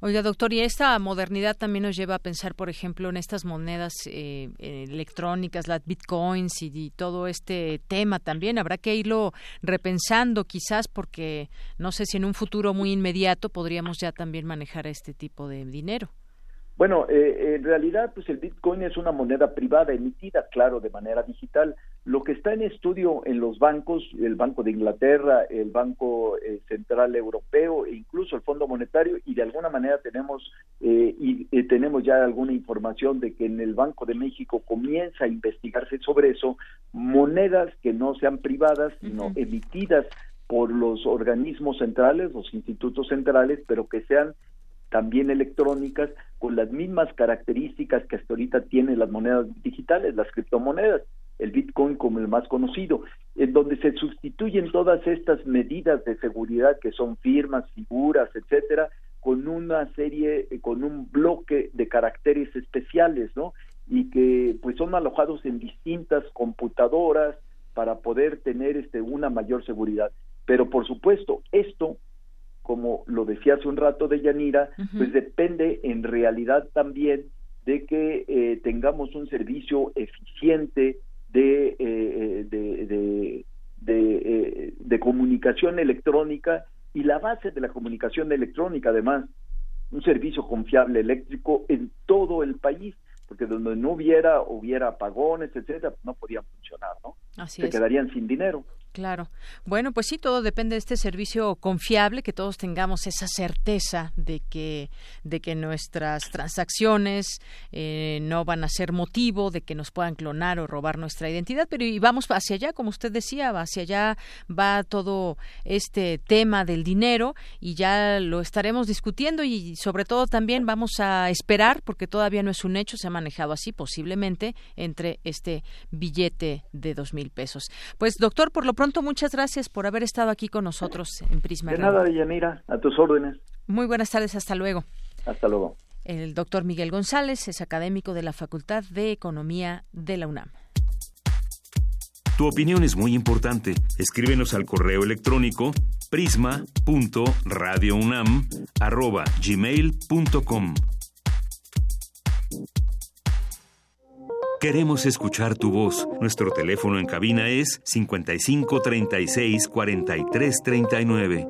Oiga, doctor, y esta modernidad también nos lleva a pensar, por ejemplo, en estas monedas eh, electrónicas, las bitcoins y, todo este tema también. Habrá que irlo repensando quizás porque no sé si en un futuro muy inmediato podríamos ya también manejar este tipo de dinero. Bueno, eh, en realidad, pues el Bitcoin es una moneda privada emitida, claro, de manera digital. Lo que está en estudio en los bancos, el Banco de Inglaterra, el Banco eh, Central Europeo e incluso el Fondo Monetario, y de alguna manera tenemos eh, y eh, tenemos ya alguna información de que en el Banco de México comienza a investigarse sobre eso monedas que no sean privadas, sino emitidas por los organismos centrales, los institutos centrales, pero que sean también electrónicas con las mismas características que hasta ahorita tienen las monedas digitales, las criptomonedas, el Bitcoin como el más conocido, en donde se sustituyen todas estas medidas de seguridad que son firmas, figuras, etcétera, con una serie, con un bloque de caracteres especiales, ¿no? Y que pues son alojados en distintas computadoras para poder tener este una mayor seguridad. Pero por supuesto, esto como lo decía hace un rato de Yanira, pues depende en realidad también de que eh, tengamos un servicio eficiente de, eh, de, de, de, comunicación electrónica y la base de la comunicación electrónica, además, un servicio confiable eléctrico en todo el país, porque donde no hubiera, hubiera apagones, etcétera, no podían funcionar, ¿no? Se quedarían sin dinero. Claro. Bueno, pues sí, todo depende de este servicio confiable, que todos tengamos esa certeza de que, de que nuestras transacciones eh, no van a ser motivo de que nos puedan clonar o robar nuestra identidad. Pero y vamos hacia allá, como usted decía, hacia allá va todo este tema del dinero y ya lo estaremos discutiendo y sobre todo también vamos a esperar, porque todavía no es un hecho, se ha manejado así posiblemente entre este billete de dos mil pesos. Pues doctor, por lo pronto muchas gracias por haber estado aquí con nosotros en Prisma. De nada, Yanira, a tus órdenes. Muy buenas tardes, hasta luego. Hasta luego. El doctor Miguel González es académico de la Facultad de Economía de la UNAM. Tu opinión es muy importante. Escríbenos al correo electrónico prisma.radiounam@gmail.com. Queremos escuchar tu voz. Nuestro teléfono en cabina es 55 36 43 39.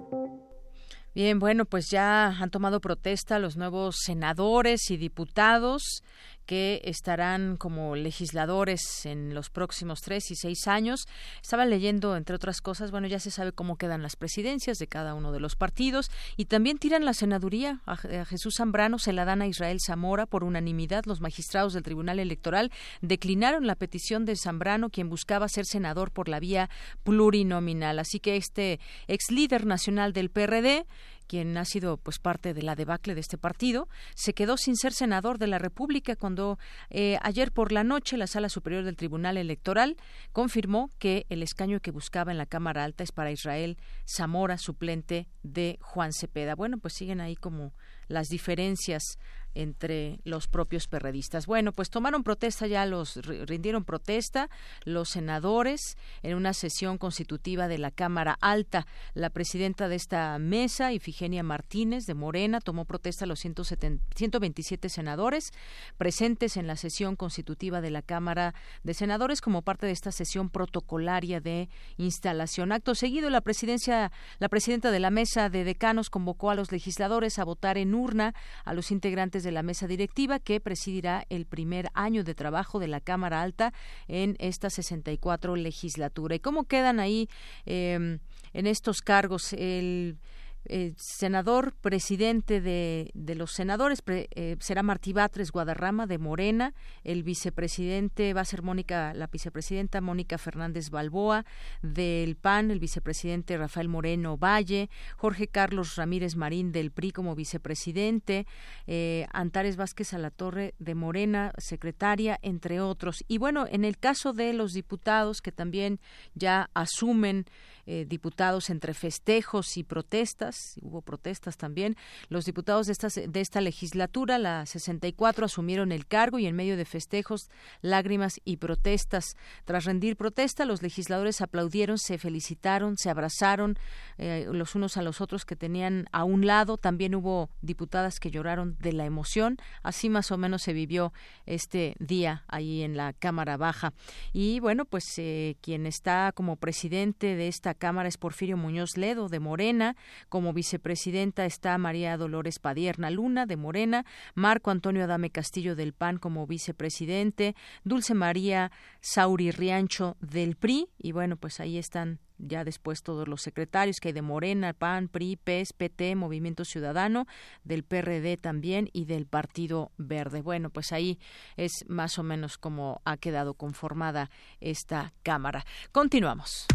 Bien, bueno, pues ya han tomado protesta los nuevos senadores y diputados que estarán como legisladores en los próximos tres y seis años. Estaba leyendo, entre otras cosas, bueno, ya se sabe cómo quedan las presidencias de cada uno de los partidos y también tiran la senaduría a, Jesús Zambrano, se la dan a Israel Zamora por unanimidad. Los magistrados del Tribunal Electoral declinaron la petición de Zambrano, quien buscaba ser senador por la vía plurinominal. Así que este ex líder nacional del PRD quien ha sido pues parte de la debacle de este partido, se quedó sin ser senador de la República cuando eh, ayer por la noche la Sala Superior del Tribunal Electoral confirmó que el escaño que buscaba en la Cámara Alta es para Israel Zamora, suplente de Juan Cepeda. Bueno, pues siguen ahí como las diferencias entre los propios perredistas. Bueno, pues tomaron protesta ya los rindieron protesta los senadores en una sesión constitutiva de la Cámara Alta. La presidenta de esta mesa, Ifigenia Martínez de Morena, tomó protesta a los 127 senadores presentes en la sesión constitutiva de la Cámara de Senadores como parte de esta sesión protocolaria de instalación. Acto seguido, la presidencia la presidenta de la mesa de decanos convocó a los legisladores a votar en urna a los integrantes de la mesa directiva que presidirá el primer año de trabajo de la Cámara Alta en esta 64 legislatura. ¿Y cómo quedan ahí eh, en estos cargos el el senador presidente de, de los senadores eh, será Martí Batres Guadarrama de Morena, el vicepresidente va a ser Mónica, la vicepresidenta Mónica Fernández Balboa del PAN, el vicepresidente Rafael Moreno Valle, Jorge Carlos Ramírez Marín del PRI como vicepresidente, eh, Antares Vázquez Alatorre de Morena, secretaria, entre otros. Y bueno, en el caso de los diputados que también ya asumen eh, diputados entre festejos y protestas, hubo protestas también. Los diputados de esta, de esta legislatura, la 64, asumieron el cargo y en medio de festejos, lágrimas y protestas. Tras rendir protesta, los legisladores aplaudieron, se felicitaron, se abrazaron eh, los unos a los otros que tenían a un lado. También hubo diputadas que lloraron de la emoción. Así más o menos se vivió este día ahí en la Cámara Baja. Y bueno, pues eh, quien está como presidente de esta Cámara es Porfirio Muñoz Ledo de Morena, como vicepresidenta está María Dolores Padierna Luna de Morena, Marco Antonio Adame Castillo del PAN como vicepresidente, Dulce María Sauri Riancho del PRI y bueno, pues ahí están ya después todos los secretarios que hay de Morena, PAN, PRI, PES, PT, Movimiento Ciudadano, del PRD también y del Partido Verde. Bueno, pues ahí es más o menos como ha quedado conformada esta Cámara. Continuamos.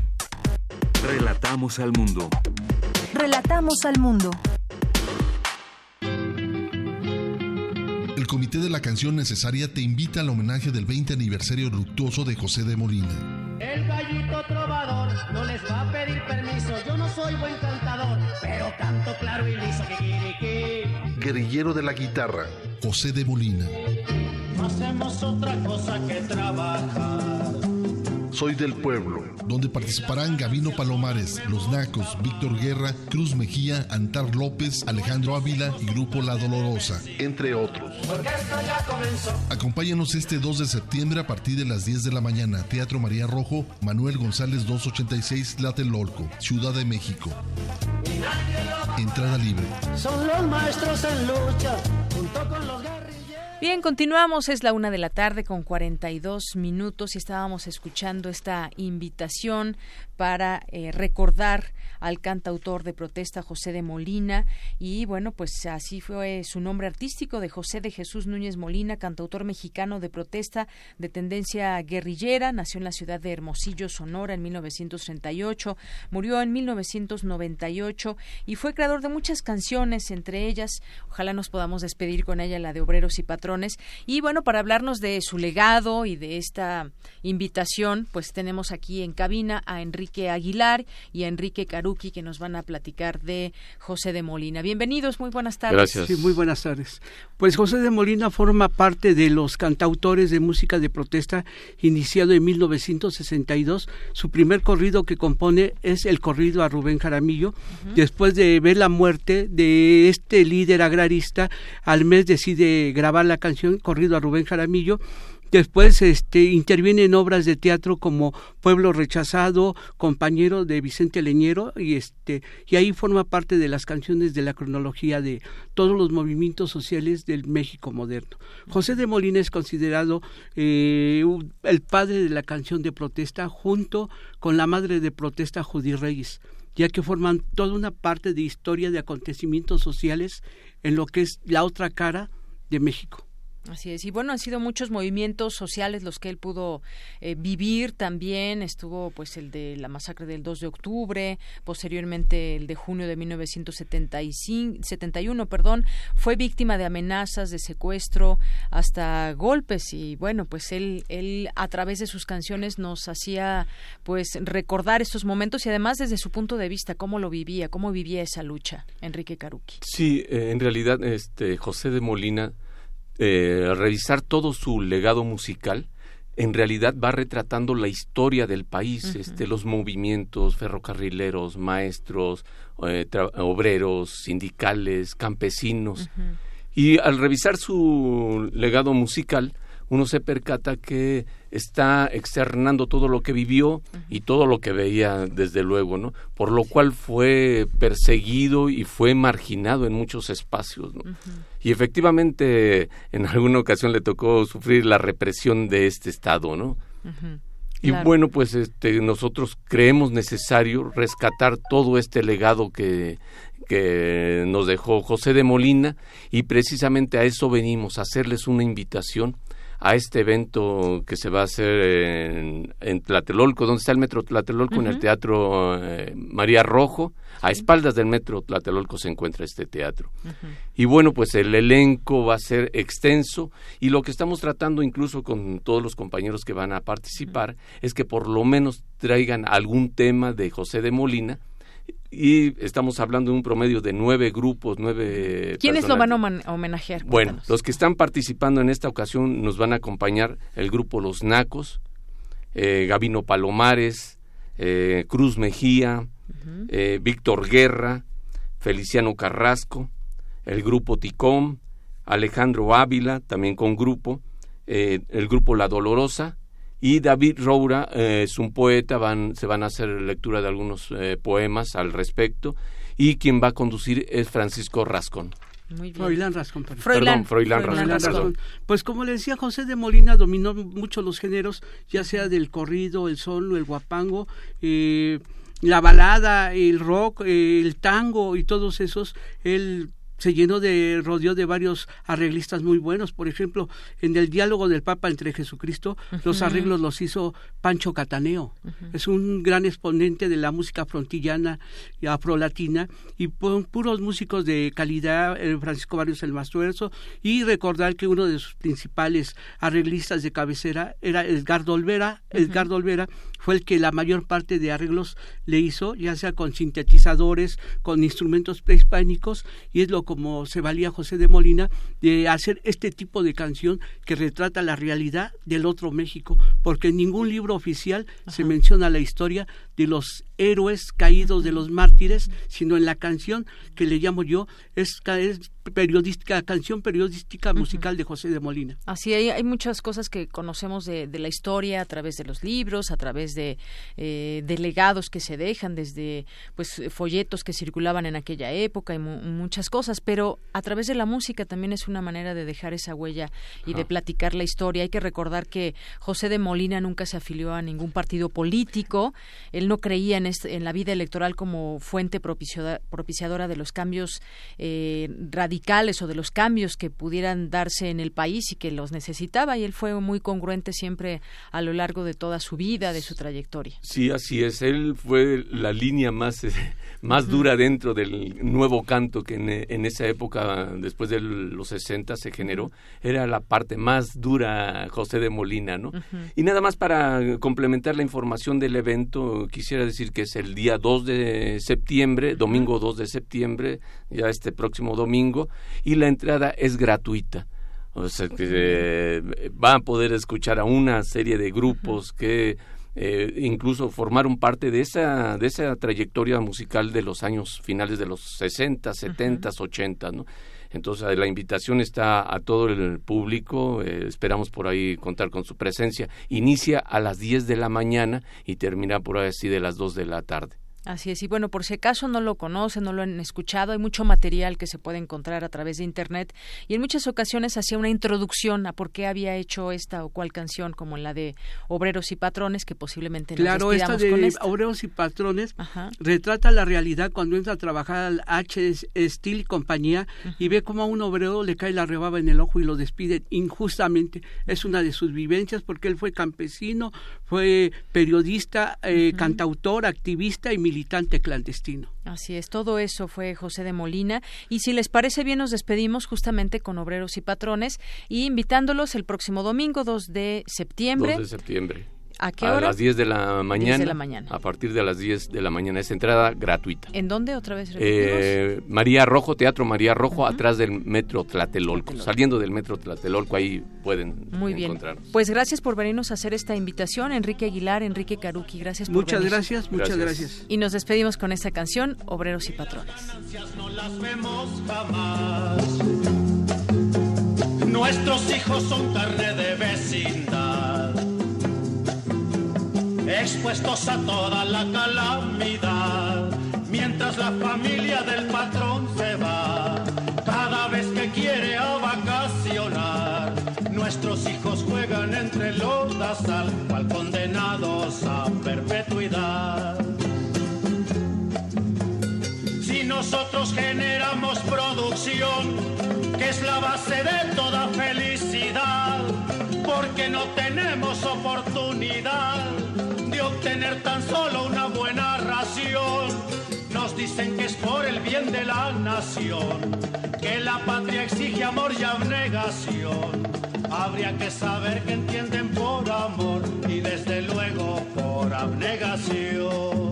Relatamos al mundo. Relatamos al mundo. El Comité de la Canción Necesaria te invita al homenaje del 20 aniversario luctuoso de José de Molina. El gallito trovador no les va a pedir permiso, yo no soy buen cantador, pero canto claro y liso que Guerrillero de la guitarra, José de Molina. No hacemos otra cosa que trabajar soy del Pueblo, donde participarán Gavino Palomares, Los Nacos, Víctor Guerra, Cruz Mejía, Antar López, Alejandro Ávila y Grupo La Dolorosa, entre otros. Acompáñanos este 2 de septiembre a partir de las 10 de la mañana, Teatro María Rojo, Manuel González 286, Latelolco, Ciudad de México. Entrada libre. Son los maestros en lucha, junto con los Bien, continuamos. Es la una de la tarde con 42 minutos y estábamos escuchando esta invitación para eh, recordar al cantautor de protesta José de Molina. Y bueno, pues así fue su nombre artístico de José de Jesús Núñez Molina, cantautor mexicano de protesta de tendencia guerrillera, nació en la ciudad de Hermosillo, Sonora en 1938, murió en 1998 y fue creador de muchas canciones, entre ellas, ojalá nos podamos despedir con ella la de Obreros y Patrones. Y bueno, para hablarnos de su legado y de esta invitación, pues tenemos aquí en cabina a Enrique Aguilar y a Enrique Caruqui que nos van a platicar de José de Molina. Bienvenidos, muy buenas tardes. Gracias. Sí, muy buenas tardes. Pues José de Molina forma parte de los cantautores de música de protesta iniciado en 1962. Su primer corrido que compone es el corrido a Rubén Jaramillo. Después de ver la muerte de este líder agrarista, al mes decide grabar la canción Corrido a Rubén Jaramillo Después este, interviene en obras de teatro como Pueblo Rechazado, Compañero de Vicente Leñero, y, este, y ahí forma parte de las canciones de la cronología de todos los movimientos sociales del México moderno. José de Molina es considerado eh, el padre de la canción de protesta junto con la madre de protesta Judy Reyes, ya que forman toda una parte de historia de acontecimientos sociales en lo que es la otra cara de México. Así es. Y bueno, han sido muchos movimientos sociales los que él pudo eh, vivir también. Estuvo pues el de la masacre del 2 de octubre, posteriormente el de junio de 1971, perdón. Fue víctima de amenazas, de secuestro, hasta golpes. Y bueno, pues él, él a través de sus canciones nos hacía pues recordar estos momentos y además desde su punto de vista, cómo lo vivía, cómo vivía esa lucha, Enrique Caruqui. Sí, eh, en realidad este José de Molina eh, revisar todo su legado musical, en realidad va retratando la historia del país, este, los movimientos ferrocarrileros, maestros, eh, obreros, sindicales, campesinos. Y al revisar su legado musical, uno se percata que está externando todo lo que vivió y todo lo que veía desde luego, ¿no? Por lo cual fue perseguido y fue marginado en muchos espacios, ¿no? Y efectivamente en alguna ocasión le tocó sufrir la represión de este estado, ¿no? Y bueno, pues este, nosotros creemos necesario rescatar todo este legado que, que nos dejó José de Molina y precisamente a eso venimos, a hacerles una invitación a este evento que se va a hacer en, en Tlatelolco, donde está el Metro Tlatelolco, en el Teatro eh, María Rojo. A espaldas del Metro Tlatelolco se encuentra este teatro. Y bueno, pues el elenco va a ser extenso y lo que estamos tratando incluso con todos los compañeros que van a participar es que por lo menos traigan algún tema de José de Molina y estamos hablando de un promedio de nueve grupos, nueve. ¿Quiénes lo van a homenajear? Bueno, los que están participando en esta ocasión nos van a acompañar el grupo Los Nacos, eh, Gabino Palomares, eh, Cruz Mejía, eh, Víctor Guerra, Feliciano Carrasco, el grupo Ticom, Alejandro Ávila, también con grupo, el grupo La Dolorosa, y David Roura eh, es un poeta, van, se van a hacer lectura de algunos eh, poemas al respecto y quien va a conducir es Francisco Rascón. Muy bien. Rascón. Perdón, Froilán, Rascón. Pues como le decía, José de Molina dominó mucho los géneros, ya sea del corrido, el solo, el guapango, eh, la balada, el rock, el tango y todos esos. Él se llenó de rodeó de varios arreglistas muy buenos. Por ejemplo en el diálogo del Papa entre Jesucristo los arreglos los hizo Pancho Cataneo. Es un gran exponente de la música frontillana y afrolatina y puros músicos de calidad eh, Francisco Barrios el Mastuerzo y recordar que uno de sus principales arreglistas de cabecera era Edgardo Olvera. Edgardo Olvera fue el que la mayor parte de arreglos le hizo, ya sea con sintetizadores, con instrumentos prehispánicos, y es lo como se valía José de Molina de hacer este tipo de canción que retrata la realidad del otro México, porque en ningún libro oficial se menciona la historia de los héroes caídos, de los mártires, sino en la canción que le llamo yo, es, es periodística, canción periodística musical de José de Molina. Así hay, hay muchas cosas que conocemos de, de, la historia a través de los libros, a través de, eh, de legados que se dejan, desde pues folletos que circulaban en aquella época y muchas cosas, pero a través de la música también es una manera de dejar esa huella y de platicar la historia. Hay que recordar que José de Molina nunca se afilió a ningún partido político, él no creía en, este, en la vida electoral como fuente propiciadora de los cambios eh, radicales o de los cambios que pudieran darse en el país y que los necesitaba y él fue muy congruente siempre a lo largo de toda su vida, de su trayectoria. Sí, así es. Él fue la línea más, eh, más dura dentro del nuevo canto que en, esa época, después de los 60, se generó. Era la parte más dura José de Molina, ¿no? Y nada más para complementar la información del evento, quisiera decir que es el día 2 de septiembre, domingo 2 de septiembre, ya este próximo domingo y la entrada es gratuita. O sea que eh, van a poder escuchar a una serie de grupos que eh, incluso formaron parte de esa, de esa trayectoria musical de los años finales de los 60, 70, 80, ¿no? Entonces la invitación está a todo el público, eh, esperamos por ahí contar con su presencia. Inicia a las 10 de la mañana y termina por ahí así de las 2 de la tarde. Así es, y bueno, por si acaso no lo conocen, no lo han escuchado, hay mucho material que se puede encontrar a través de Internet y en muchas ocasiones hacía una introducción a por qué había hecho esta o cual canción, como la de Obreros y Patrones, que posiblemente nos Claro, esta de con Obreros y Patrones retrata la realidad cuando entra a trabajar al H. Steel y compañía y ve cómo a un obrero le cae la rebaba en el ojo y lo despiden injustamente. Es una de sus vivencias porque él fue campesino, fue periodista, eh, cantautor, activista y militante clandestino. Así es, todo eso fue José de Molina. Y si les parece bien, nos despedimos justamente con Obreros y Patrones y invitándolos el próximo domingo, 2 de septiembre. 2 de septiembre. ¿A qué hora? A las 10 de la mañana. de la mañana. A partir de las 10 de la mañana. Es entrada gratuita. ¿En dónde otra vez? Eh, María Rojo, Teatro María Rojo, atrás del Metro Tlatelolco. Saliendo del Metro Tlatelolco, ahí pueden Muy bien. Pues gracias por venirnos a hacer esta invitación. Enrique Aguilar, Enrique Caruqui, gracias por Muchas gracias, muchas gracias. Y nos despedimos con esta canción, Obreros y Patrones. Nuestros hijos son carne de vecindad expuestos a toda la calamidad, mientras la familia del patrón se va, cada vez que quiere a vacacionar, nuestros hijos juegan entre los al cual condenados a perpetuidad. Si nosotros generamos producción, que es la base de toda felicidad, porque no tenemos oportunidad de obtener tan solo una buena ración. Nos dicen que es por el bien de la nación, que la patria exige amor y abnegación. Habría que saber que entienden por amor y desde luego por abnegación.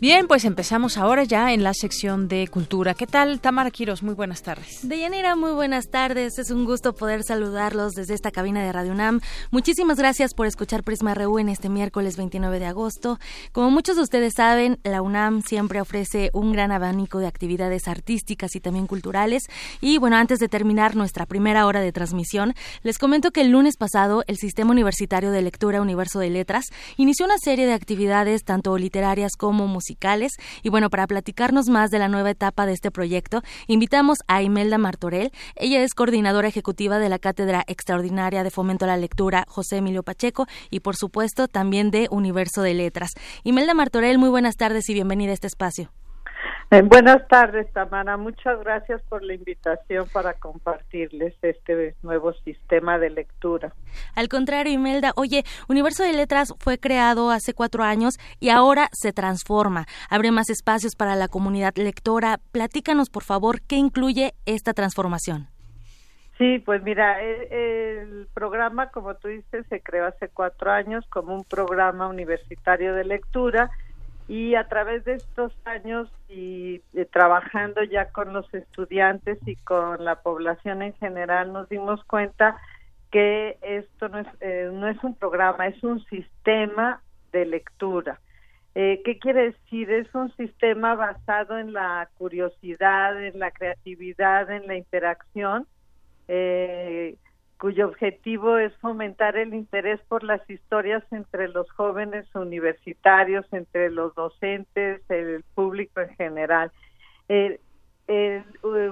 Bien, pues empezamos ahora ya en la sección de cultura. ¿Qué tal, Tamara Quiros? Muy buenas tardes. Deyanira, muy buenas tardes. Es un gusto poder saludarlos desde esta cabina de Radio UNAM. Muchísimas gracias por escuchar Prisma RU en este miércoles 29 de agosto. Como muchos de ustedes saben, la UNAM siempre ofrece un gran abanico de actividades artísticas y también culturales. Y bueno, antes de terminar nuestra primera hora de transmisión, les comento que el lunes pasado el Sistema Universitario de Lectura Universo de Letras inició una serie de actividades tanto literarias como musicales y bueno, para platicarnos más de la nueva etapa de este proyecto, invitamos a Imelda Martorell. Ella es coordinadora ejecutiva de la Cátedra Extraordinaria de Fomento a la Lectura José Emilio Pacheco y por supuesto también de Universo de Letras. Imelda Martorell, muy buenas tardes y bienvenida a este espacio. <laughs> Buenas tardes, Tamara. Muchas gracias por la invitación para compartirles este nuevo sistema de lectura. Al contrario, Imelda, oye, Universo de Letras fue creado hace cuatro años y ahora se transforma. Abre más espacios para la comunidad lectora. Platícanos, por favor, qué incluye esta transformación. Sí, pues mira, el, el, programa, como tú dices, se creó hace cuatro años como un programa universitario de lectura y a través de estos años y trabajando ya con los estudiantes y con la población en general nos dimos cuenta que esto no es eh, no es un programa es un sistema de lectura. Eh, qué quiere decir es un sistema basado en la curiosidad en la creatividad en la interacción eh, cuyo objetivo es fomentar el interés por las historias entre los jóvenes universitarios, entre los docentes, el público en general. el,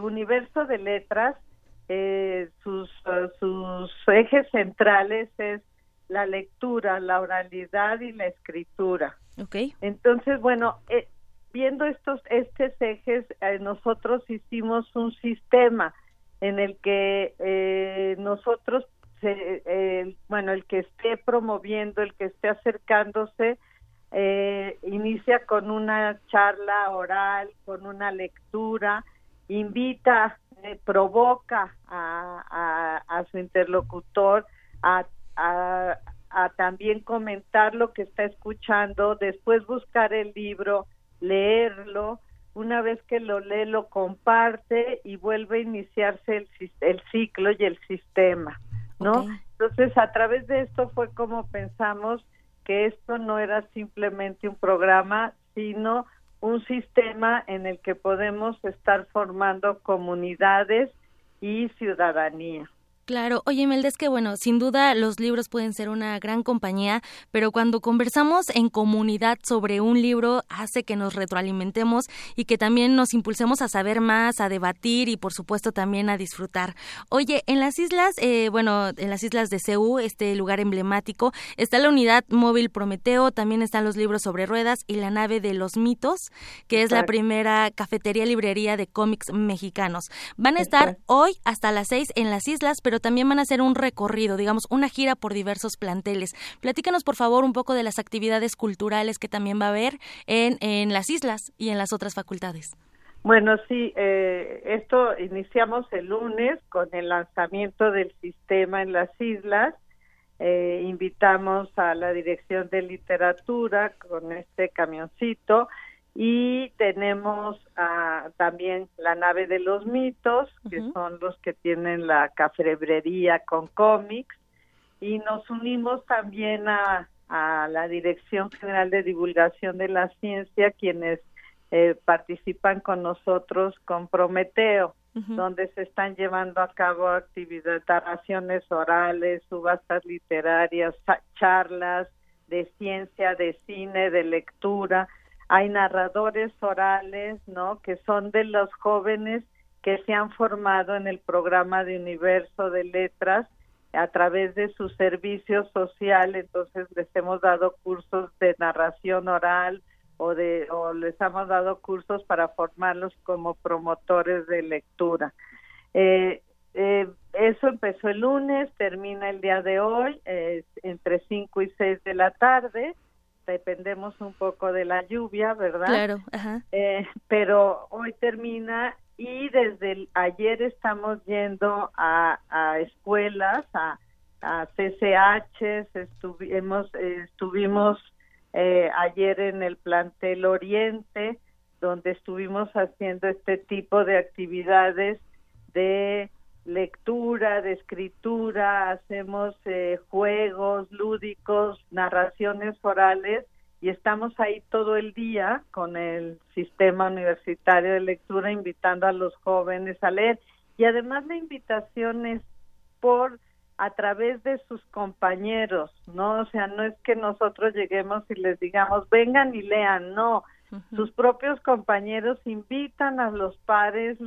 universo de letras, eh, sus, sus ejes centrales es la lectura, la oralidad y la escritura. Okay. Entonces, bueno, eh, viendo estos estos ejes, eh, nosotros hicimos un sistema en el que eh, nosotros, bueno, el que esté promoviendo, el que esté acercándose, eh, inicia con una charla oral, con una lectura, invita, eh, provoca a, a, su interlocutor a, a, también comentar lo que está escuchando, después buscar el libro, leerlo, una vez que lo lee lo comparte y vuelve a iniciarse el, el ciclo y el sistema, ¿no? Entonces, a través de esto fue como pensamos que esto no era simplemente un programa, sino un sistema en el que podemos estar formando comunidades y ciudadanía. Claro, oye Meldes, es que bueno, sin duda los libros pueden ser una gran compañía, pero cuando conversamos en comunidad sobre un libro hace que nos retroalimentemos y que también nos impulsemos a saber más, a debatir y por supuesto también a disfrutar. Oye, en las islas, eh, bueno, en las islas de Ceú, este lugar emblemático, está la unidad móvil Prometeo, también están los libros sobre ruedas y la nave de los mitos, que es la primera cafetería librería de cómics mexicanos. Van a estar hoy hasta las seis en las islas, pero también van a hacer un recorrido, digamos, una gira por diversos planteles. Platícanos, por favor, un poco de las actividades culturales que también va a haber en, en las islas y en las otras facultades. Bueno, sí, eh, esto iniciamos el lunes con el lanzamiento del sistema en las islas. Eh, invitamos a la Dirección de Literatura con este camioncito y tenemos ah, también la nave de los mitos, que son los que tienen la cafebrería con cómics, y nos unimos también a, a, la Dirección General de Divulgación de la Ciencia, quienes eh, participan con nosotros con Prometeo, donde se están llevando a cabo actividades, narraciones orales, subastas literarias, charlas de ciencia, de cine, de lectura, hay narradores orales, ¿no? Que son de los jóvenes que se han formado en el programa de Universo de Letras a través de su servicio social, entonces les hemos dado cursos de narración oral o de o les hemos dado cursos para formarlos como promotores de lectura. Eh, eh, eso empezó el lunes, termina el día de hoy, entre 5 y 6 de la tarde dependemos un poco de la lluvia, ¿verdad? Claro, eh, pero hoy termina y desde ayer estamos yendo a, escuelas, a, a CCH, estuvimos, estuvimos eh, ayer en el plantel Oriente, donde estuvimos haciendo este tipo de actividades de lectura, de escritura, hacemos eh, juegos lúdicos, narraciones orales y estamos ahí todo el día con el sistema universitario de lectura invitando a los jóvenes a leer y además la invitación es por a través de sus compañeros, ¿no? O sea, no es que nosotros lleguemos y les digamos, vengan y lean, no, sus propios compañeros invitan a los pares,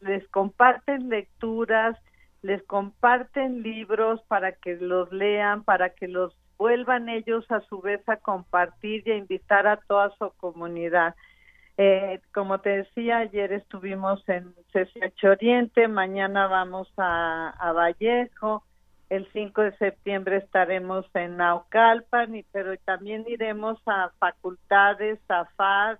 les comparten lecturas, les comparten libros para que los lean, para que los vuelvan ellos a su vez a compartir y a invitar a toda su comunidad. Eh, como te decía, ayer estuvimos en CCH Oriente, mañana vamos a, a Vallejo, el 5 de septiembre estaremos en Naucalpan, y, pero también iremos a facultades, a FAD,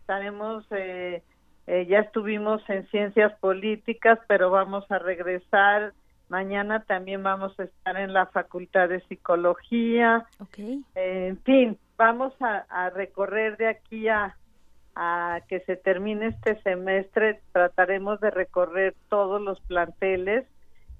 estaremos, eh, eh, ya estuvimos en ciencias políticas, pero vamos a regresar. Mañana también vamos a estar en la Facultad de Psicología. Okay. en fin, vamos a, a recorrer de aquí a, a que se termine este semestre. Trataremos de recorrer todos los planteles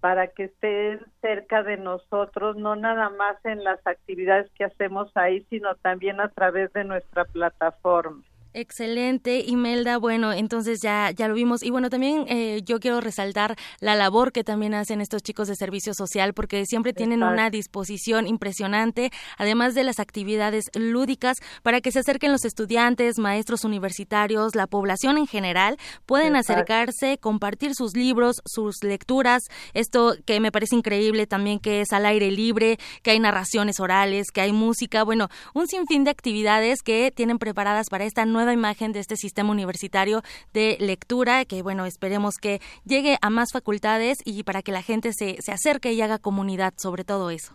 para que estén cerca de nosotros, no nada más en las actividades que hacemos ahí, sino también a través de nuestra plataforma. Excelente, Imelda. Bueno, entonces ya, ya lo vimos. Y bueno, también eh, yo quiero resaltar la labor que también hacen estos chicos de servicio social, porque siempre tienen una disposición impresionante, además de las actividades lúdicas, para que se acerquen los estudiantes, maestros universitarios, la población en general, pueden acercarse, compartir sus libros, sus lecturas. Esto que me parece increíble también, que es al aire libre, que hay narraciones orales, que hay música. Bueno, un sinfín de actividades que tienen preparadas para esta nueva imagen de este sistema universitario de lectura, que bueno, esperemos que llegue a más facultades y para que la gente se, se acerque y haga comunidad sobre todo eso.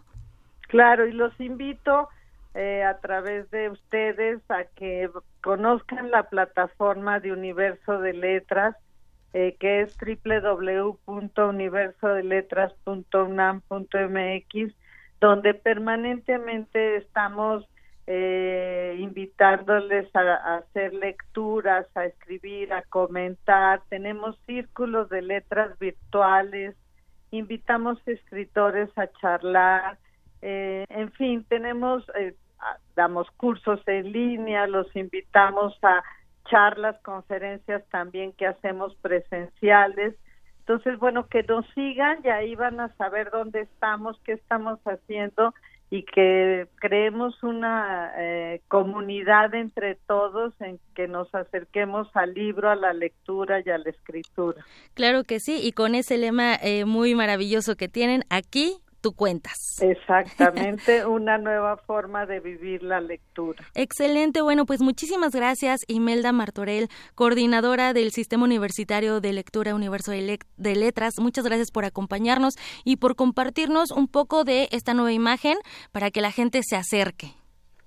Claro, y los invito eh, a través de ustedes a que conozcan la plataforma de Universo de Letras, eh, que es www.universodeletras.unam.mx, donde permanentemente estamos eh, invitándoles a, hacer lecturas, a escribir, a comentar. Tenemos círculos de letras virtuales, invitamos escritores a charlar. Eh, en fin, tenemos eh, damos cursos en línea, los invitamos a charlas, conferencias también que hacemos presenciales. Entonces, bueno, que nos sigan y ahí van a saber dónde estamos, qué estamos haciendo y que creemos una eh, comunidad entre todos en que nos acerquemos al libro, a la lectura y a la escritura. Claro que sí, y con ese lema eh, muy maravilloso que tienen aquí tú cuentas. Exactamente, una nueva forma de vivir la lectura. Excelente, bueno, pues muchísimas gracias Imelda Martorell, coordinadora del Sistema Universitario de Lectura Universo de, Letras. Muchas gracias por acompañarnos y por compartirnos un poco de esta nueva imagen para que la gente se acerque.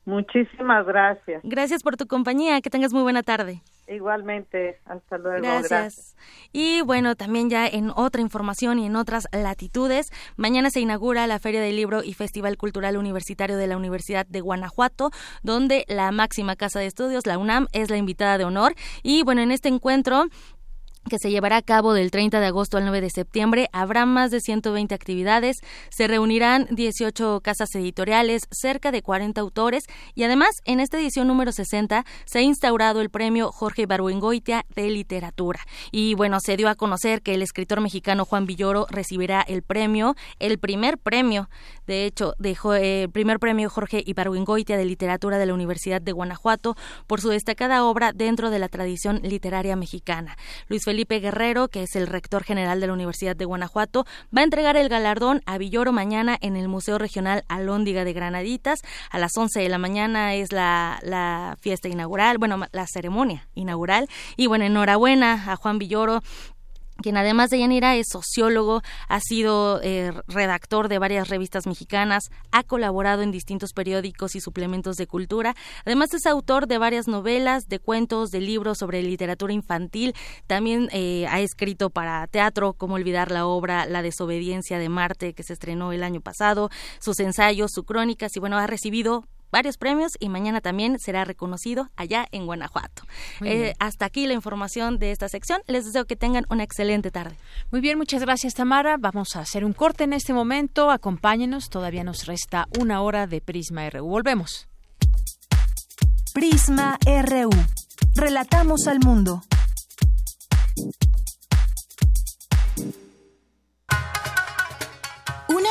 Muchísimas gracias. Gracias por tu compañía, que tengas muy buena tarde. Igualmente, hasta luego. Gracias. Y bueno, también ya en otra información y en otras latitudes, mañana se inaugura la Feria del Libro y Festival Cultural Universitario de la Universidad de Guanajuato, donde la máxima casa de estudios, la UNAM, es la invitada de honor. Y bueno, en este encuentro que se llevará a cabo del 30 de agosto al 9 de septiembre. Habrá más de 120 actividades, se reunirán 18 casas editoriales, cerca de 40 autores y además en esta edición número 60 se ha instaurado el premio Jorge Barbuengoitia de literatura. Y bueno, se dio a conocer que el escritor mexicano Juan Villoro recibirá el premio, el primer premio, de hecho, dejó eh, el primer premio Jorge Ibargüengoitia de literatura de la Universidad de Guanajuato por su destacada obra dentro de la tradición literaria mexicana. Luis Felipe Guerrero, que es el rector general de la Universidad de Guanajuato, va a entregar el galardón a Villoro mañana en el Museo Regional Alóndiga de Granaditas. A las 11 de la mañana es la, la fiesta inaugural, bueno, la ceremonia inaugural. Y bueno, enhorabuena a Juan Villoro quien además de Yanira es sociólogo, ha sido eh, redactor de varias revistas mexicanas, ha colaborado en distintos periódicos y suplementos de cultura, además es autor de varias novelas, de cuentos, de libros sobre literatura infantil, también eh, ha escrito para teatro, como olvidar la obra La desobediencia de Marte, que se estrenó el año pasado, sus ensayos, sus crónicas, y bueno, ha recibido varios premios y mañana también será reconocido allá en Guanajuato. Eh, hasta aquí la información de esta sección. Les deseo que tengan una excelente tarde. Muy bien, muchas gracias Tamara. Vamos a hacer un corte en este momento. Acompáñenos, todavía nos resta una hora de Prisma RU. Volvemos. Prisma RU. Relatamos al mundo.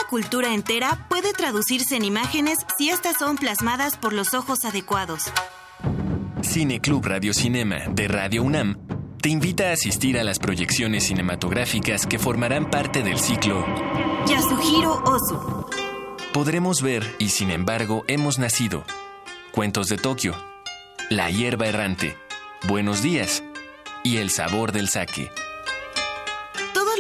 Cultura entera puede traducirse en imágenes si estas son plasmadas por los ojos adecuados. Cine Club Radio Cinema de Radio UNAM te invita a asistir a las proyecciones cinematográficas que formarán parte del ciclo Yasuhiro Ozu. Podremos ver y sin embargo hemos nacido. Cuentos de Tokio, La hierba errante, Buenos días y El sabor del sake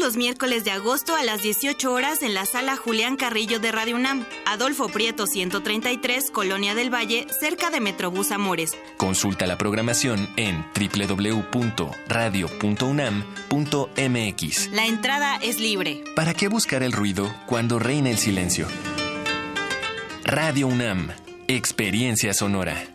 los miércoles de agosto a las 18 horas en la sala Julián Carrillo de Radio UNAM, Adolfo Prieto 133, Colonia del Valle, cerca de Metrobús Amores. Consulta la programación en www.radio.unam.mx. La entrada es libre. ¿Para qué buscar el ruido cuando reina el silencio? Radio UNAM, experiencia sonora.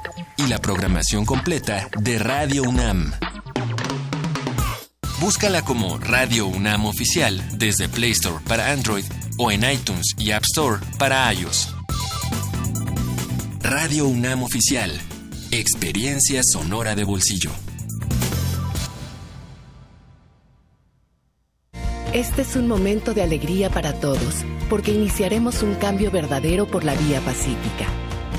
y la programación completa de Radio UNAM. Búscala como Radio UNAM Oficial desde Play Store para Android o en iTunes y App Store para iOS. Radio UNAM Oficial. Experiencia sonora de bolsillo. Este es un momento de alegría para todos, porque iniciaremos un cambio verdadero por la vía pacífica.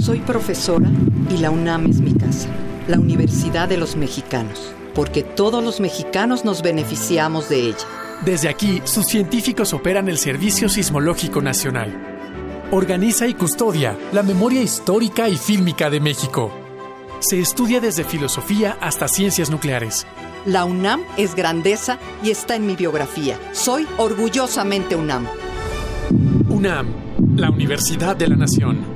Soy profesora y la UNAM es mi casa, la Universidad de los Mexicanos, porque todos los mexicanos nos beneficiamos de ella. Desde aquí, sus científicos operan el Servicio Sismológico Nacional. Organiza y custodia la memoria histórica y fílmica de México. Se estudia desde filosofía hasta ciencias nucleares. La UNAM es grandeza y está en mi biografía. Soy orgullosamente UNAM. UNAM, la Universidad de la Nación.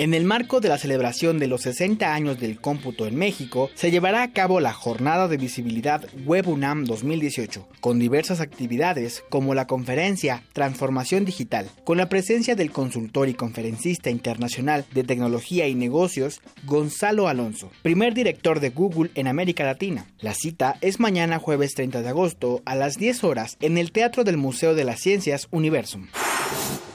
En el marco de la celebración de los 60 años del cómputo en México, se llevará a cabo la Jornada de Visibilidad Web UNAM 2018, con diversas actividades como la conferencia Transformación Digital, con la presencia del consultor y conferencista internacional de tecnología y negocios, Gonzalo Alonso, primer director de Google en América Latina. La cita es mañana jueves 30 de agosto a las 10 horas en el Teatro del Museo de las Ciencias Universum.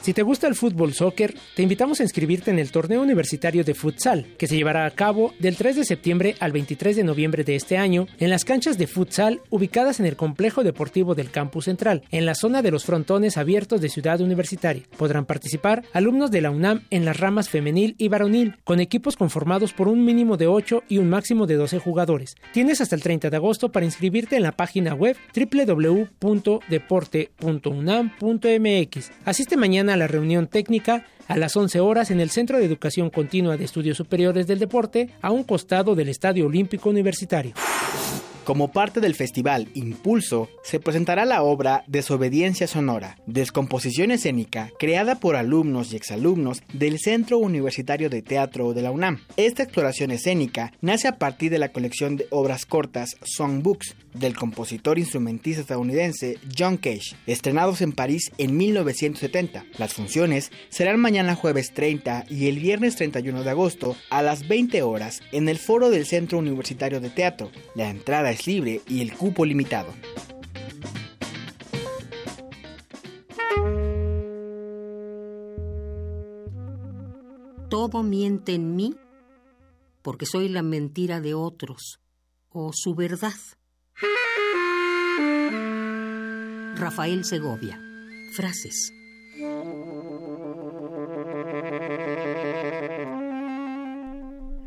Si te gusta el fútbol soccer, te invitamos a inscribirte en el torneo universitario de futsal, que se llevará a cabo del 3 de septiembre al 23 de noviembre de este año en las canchas de futsal ubicadas en el complejo deportivo del campus central, en la zona de los frontones abiertos de Ciudad Universitaria. Podrán participar alumnos de la UNAM en las ramas femenil y varonil, con equipos conformados por un mínimo de 8 y un máximo de 12 jugadores. Tienes hasta el 30 de agosto para inscribirte en la página web www.deporte.unam.mx. Asiste mañana la reunión técnica a las 11 horas en el Centro de Educación Continua de Estudios Superiores del Deporte, a un costado del Estadio Olímpico Universitario. Como parte del festival Impulso, se presentará la obra Desobediencia Sonora, descomposición escénica creada por alumnos y exalumnos del Centro Universitario de Teatro de la UNAM. Esta exploración escénica nace a partir de la colección de obras cortas Songbooks del compositor instrumentista estadounidense John Cage, estrenados en París en 1970. Las funciones serán mañana jueves 30 y el viernes 31 de agosto a las 20 horas en el foro del Centro Universitario de Teatro. La entrada es libre y el cupo limitado. Todo miente en mí porque soy la mentira de otros o su verdad. Rafael Segovia. Frases.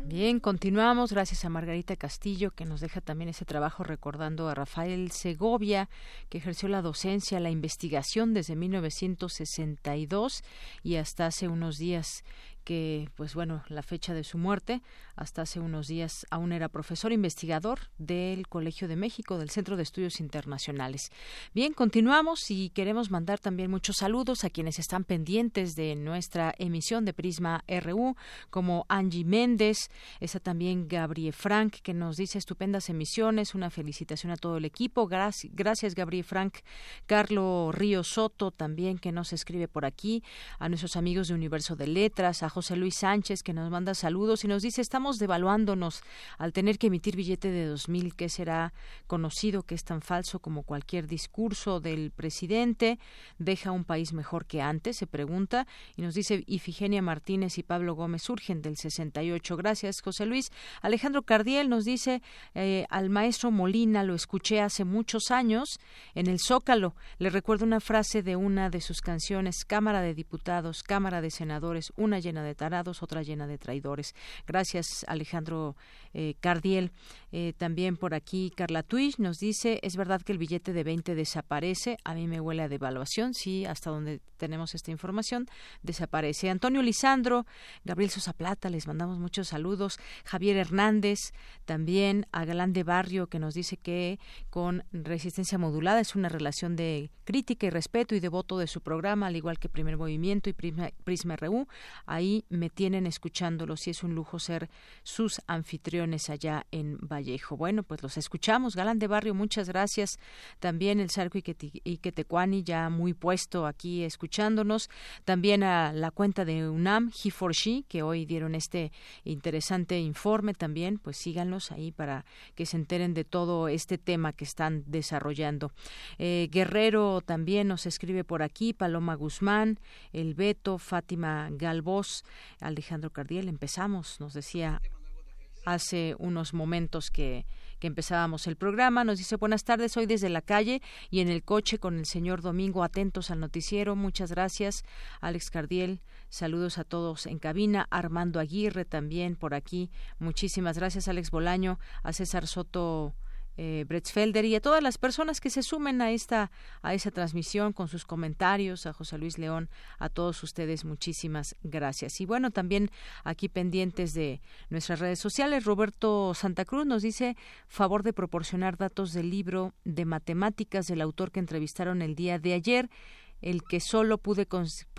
Bien, continuamos. Gracias a Margarita Castillo, que nos deja también ese trabajo recordando a Rafael Segovia, que ejerció la docencia, la investigación desde 1962 y hasta hace unos días que, pues bueno, la fecha de su muerte, hasta hace unos días aún era profesor investigador del Colegio de México, del Centro de Estudios Internacionales. Bien, continuamos y queremos mandar también muchos saludos a quienes están pendientes de nuestra emisión de Prisma RU, como Angie Méndez, está también Gabriel Frank, que nos dice estupendas emisiones, una felicitación a todo el equipo. Gracias, gracias Gabriel Frank. Carlos Río Soto también, que nos escribe por aquí, a nuestros amigos de Universo de Letras, a José Luis Sánchez, que nos manda saludos y nos dice, estamos devaluándonos al tener que emitir billete de 2000, que será conocido que es tan falso como cualquier discurso del presidente, deja un país mejor que antes, se pregunta, y nos dice Ifigenia Martínez y Pablo Gómez surgen del 68. Gracias, José Luis. Alejandro Cardiel nos dice, eh, al maestro Molina lo escuché hace muchos años en el Zócalo. Le recuerdo una frase de una de sus canciones, Cámara de Diputados, Cámara de Senadores, una llena de tarados, otra llena de traidores. Gracias, Alejandro eh, Cardiel. Eh, también por aquí, Carla Twitch nos dice, es verdad que el billete de 20 desaparece. A mí me huele a devaluación, sí, hasta donde tenemos esta información, desaparece. Antonio Lisandro, Gabriel Sosa Plata, les mandamos muchos saludos. Javier Hernández, también a Galán de Barrio, que nos dice que con resistencia modulada es una relación de crítica y respeto y de voto de su programa, al igual que Primer Movimiento y Prisma, Prisma RU. Ahí me tienen escuchándolos y es un lujo ser sus anfitriones allá en Vallejo. Bueno, pues los escuchamos. Galán de Barrio, muchas gracias. También el Sarco Iquetecuani, ya muy puesto aquí escuchándonos. También a la cuenta de UNAM, he for she, que hoy dieron este interesante informe también. Pues síganlos ahí para que se enteren de todo este tema que están desarrollando. Eh, Guerrero también nos escribe por aquí, Paloma Guzmán, El Beto, Fátima Galvós, Alejandro Cardiel. Empezamos, nos decía hace unos momentos que, que, empezábamos el programa. Nos dice buenas tardes, hoy desde la calle y en el coche con el señor Domingo, atentos al noticiero. Muchas gracias, Alex Cardiel. Saludos a todos en cabina. Armando Aguirre también por aquí. Muchísimas gracias, Alex Bolaño, a César Soto eh, Bretzfelder y a todas las personas que se sumen a esta a esa transmisión con sus comentarios, a José Luis León, a todos ustedes muchísimas gracias. Y bueno, también aquí pendientes de nuestras redes sociales, Roberto Santa Cruz nos dice favor de proporcionar datos del libro de matemáticas del autor que entrevistaron el día de ayer el que solo pude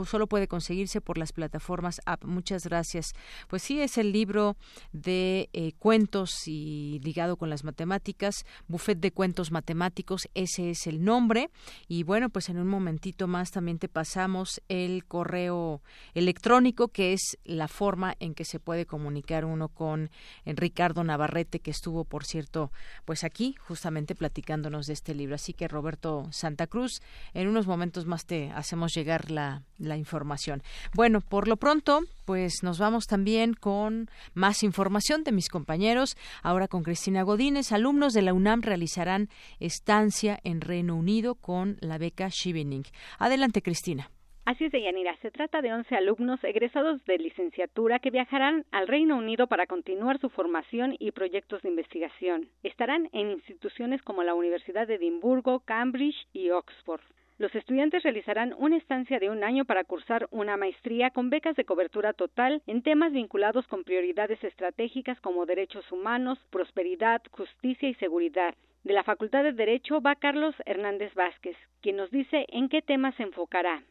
solo puede conseguirse por las plataformas app. Muchas gracias. Pues sí, es el libro de eh, cuentos y ligado con las matemáticas, Buffet de Cuentos Matemáticos, ese es el nombre. Y bueno, pues en un momentito más también te pasamos el correo electrónico, que es la forma en que se puede comunicar uno con Ricardo Navarrete, que estuvo, por cierto, pues aquí justamente platicándonos de este libro. Así que Roberto Santa Cruz, en unos momentos más hacemos llegar la, la información. Bueno, por lo pronto, pues nos vamos también con más información de mis compañeros. Ahora con Cristina Godínez, alumnos de la UNAM realizarán estancia en Reino Unido con la beca Shivening. Adelante, Cristina. Así es, Deyanira. Se trata de 11 alumnos egresados de licenciatura que viajarán al Reino Unido para continuar su formación y proyectos de investigación. Estarán en instituciones como la Universidad de Edimburgo, Cambridge y Oxford. Los estudiantes realizarán una estancia de un año para cursar una maestría con becas de cobertura total en temas vinculados con prioridades estratégicas como derechos humanos, prosperidad, justicia y seguridad. De la Facultad de Derecho va Carlos Hernández Vázquez, quien nos dice en qué temas se enfocará.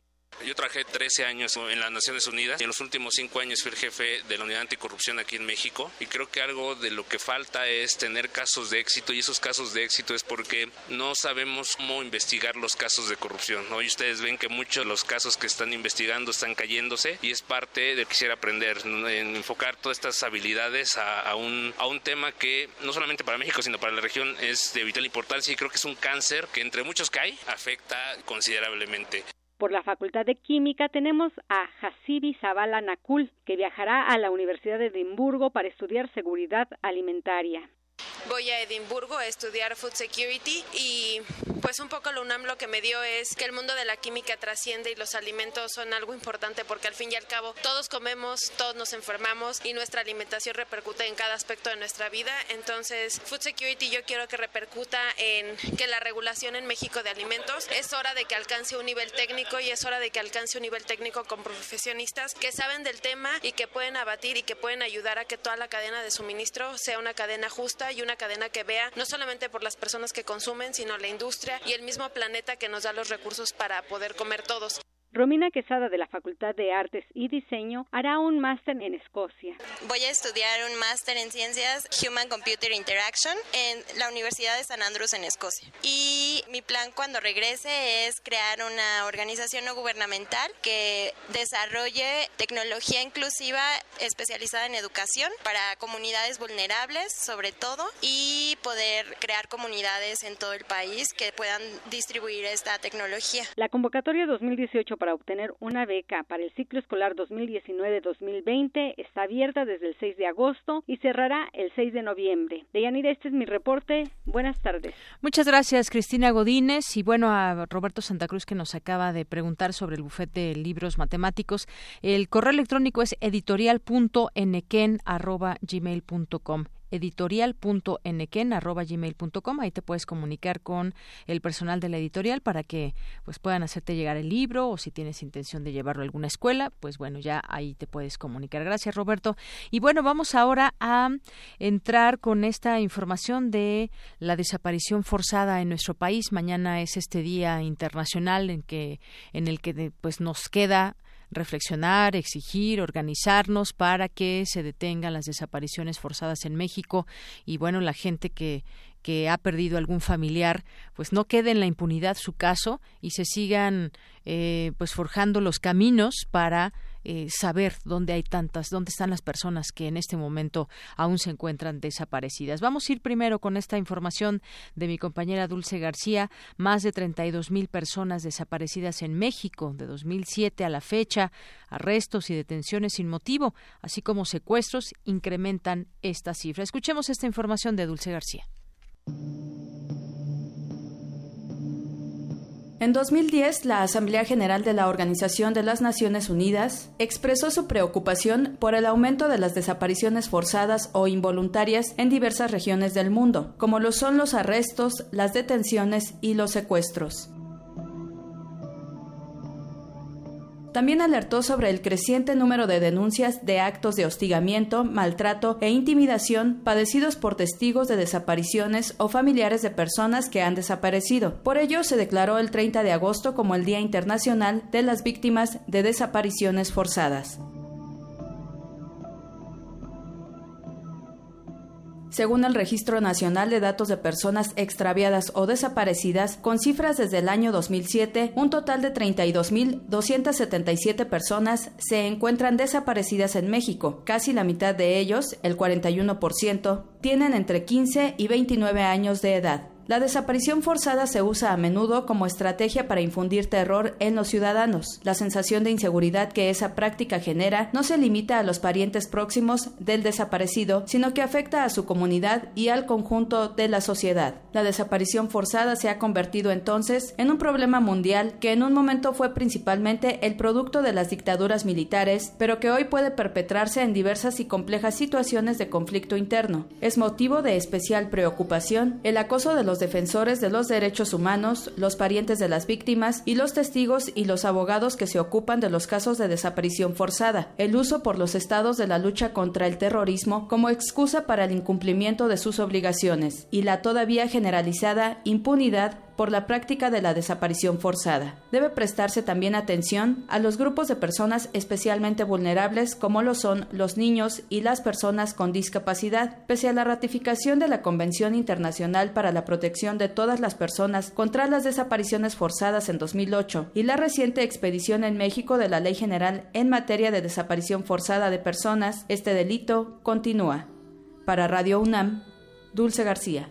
Yo trabajé 13 años en las Naciones Unidas y en los últimos 5 años fui el jefe de la Unidad Anticorrupción aquí en México y creo que algo de lo que falta es tener casos de éxito y esos casos de éxito es porque no sabemos cómo investigar los casos de corrupción. Hoy ustedes ven que muchos de los casos que están investigando están cayéndose y es parte de que quisiera aprender, en enfocar todas estas habilidades a, un, a un tema que no solamente para México sino para la región es de vital importancia y creo que es un cáncer que entre muchos que hay afecta considerablemente. Por la Facultad de Química tenemos a Hasibi Zavala Nakul, que viajará a la Universidad de Edimburgo para estudiar seguridad alimentaria. Voy a Edimburgo a estudiar Food Security y pues un poco la UNAM lo que me dio es que el mundo de la química trasciende y los alimentos son algo importante porque al fin y al cabo todos comemos, todos nos enfermamos y nuestra alimentación repercute en cada aspecto de nuestra vida. Entonces, Food Security yo quiero que repercuta en que la regulación en México de alimentos es hora de que alcance un nivel técnico y es hora de que alcance un nivel técnico con profesionistas que saben del tema y que pueden abatir y que pueden ayudar a que toda la cadena de suministro sea una cadena justa y una cadena que vea no solamente por las personas que consumen, sino la industria y el mismo planeta que nos da los recursos para poder comer todos. Romina Quesada de la Facultad de Artes y Diseño hará un máster en Escocia. Voy a estudiar un máster en Ciencias Human Computer Interaction en la Universidad de San Andrews en Escocia. Y mi plan cuando regrese es crear una organización no gubernamental que desarrolle tecnología inclusiva especializada en educación para comunidades vulnerables sobre todo y poder crear comunidades en todo el país que puedan distribuir esta tecnología. La convocatoria 2018 para obtener una beca para el ciclo escolar 2019-2020 está abierta desde el 6 de agosto y cerrará el 6 de noviembre. Deyanira, este es mi reporte. Buenas tardes. Muchas gracias, Cristina Godínez. Y bueno, a Roberto Santa Cruz que nos acaba de preguntar sobre el bufete de libros matemáticos. El correo electrónico es editorial.nquen.gmail.com editorial.nquen.gmail.com. Ahí te puedes comunicar con el personal de la editorial para que pues puedan hacerte llegar el libro o si tienes intención de llevarlo a alguna escuela, pues bueno, ya ahí te puedes comunicar. Gracias, Roberto. Y bueno, vamos ahora a entrar con esta información de la desaparición forzada en nuestro país. Mañana es este día internacional en que en el que pues nos queda reflexionar, exigir, organizarnos para que se detengan las desapariciones forzadas en México. Y bueno, la gente que que ha perdido algún familiar, pues no quede en la impunidad su caso y se sigan eh, pues forjando los caminos para eh, saber dónde hay tantas, dónde están las personas que en este momento aún se encuentran desaparecidas. Vamos a ir primero con esta información de mi compañera Dulce García. Más de 32 mil personas desaparecidas en México de 2007 a la fecha. Arrestos y detenciones sin motivo, así como secuestros, incrementan esta cifra. Escuchemos esta información de Dulce García. En 2010, la Asamblea General de la Organización de las Naciones Unidas expresó su preocupación por el aumento de las desapariciones forzadas o involuntarias en diversas regiones del mundo, como lo son los arrestos, las detenciones y los secuestros. También alertó sobre el creciente número de denuncias de actos de hostigamiento, maltrato e intimidación padecidos por testigos de desapariciones o familiares de personas que han desaparecido. Por ello, se declaró el 30 de agosto como el Día Internacional de las Víctimas de Desapariciones Forzadas. Según el Registro Nacional de Datos de Personas Extraviadas o Desaparecidas, con cifras desde el año 2007, un total de 32.277 personas se encuentran desaparecidas en México. Casi la mitad de ellos, el 41%, tienen entre 15 y 29 años de edad. La desaparición forzada se usa a menudo como estrategia para infundir terror en los ciudadanos. La sensación de inseguridad que esa práctica genera no se limita a los parientes próximos del desaparecido, sino que afecta a su comunidad y al conjunto de la sociedad. La desaparición forzada se ha convertido entonces en un problema mundial que en un momento fue principalmente el producto de las dictaduras militares, pero que hoy puede perpetrarse en diversas y complejas situaciones de conflicto interno. Es motivo de especial preocupación el acoso de los defensores de los derechos humanos, los parientes de las víctimas y los testigos y los abogados que se ocupan de los casos de desaparición forzada, el uso por los estados de la lucha contra el terrorismo como excusa para el incumplimiento de sus obligaciones y la todavía generalizada impunidad por la práctica de la desaparición forzada. Debe prestarse también atención a los grupos de personas especialmente vulnerables como lo son los niños y las personas con discapacidad. Pese a la ratificación de la Convención Internacional para la Protección de todas las personas contra las desapariciones forzadas en 2008 y la reciente expedición en México de la Ley General en materia de desaparición forzada de personas, este delito continúa. Para Radio UNAM, Dulce García.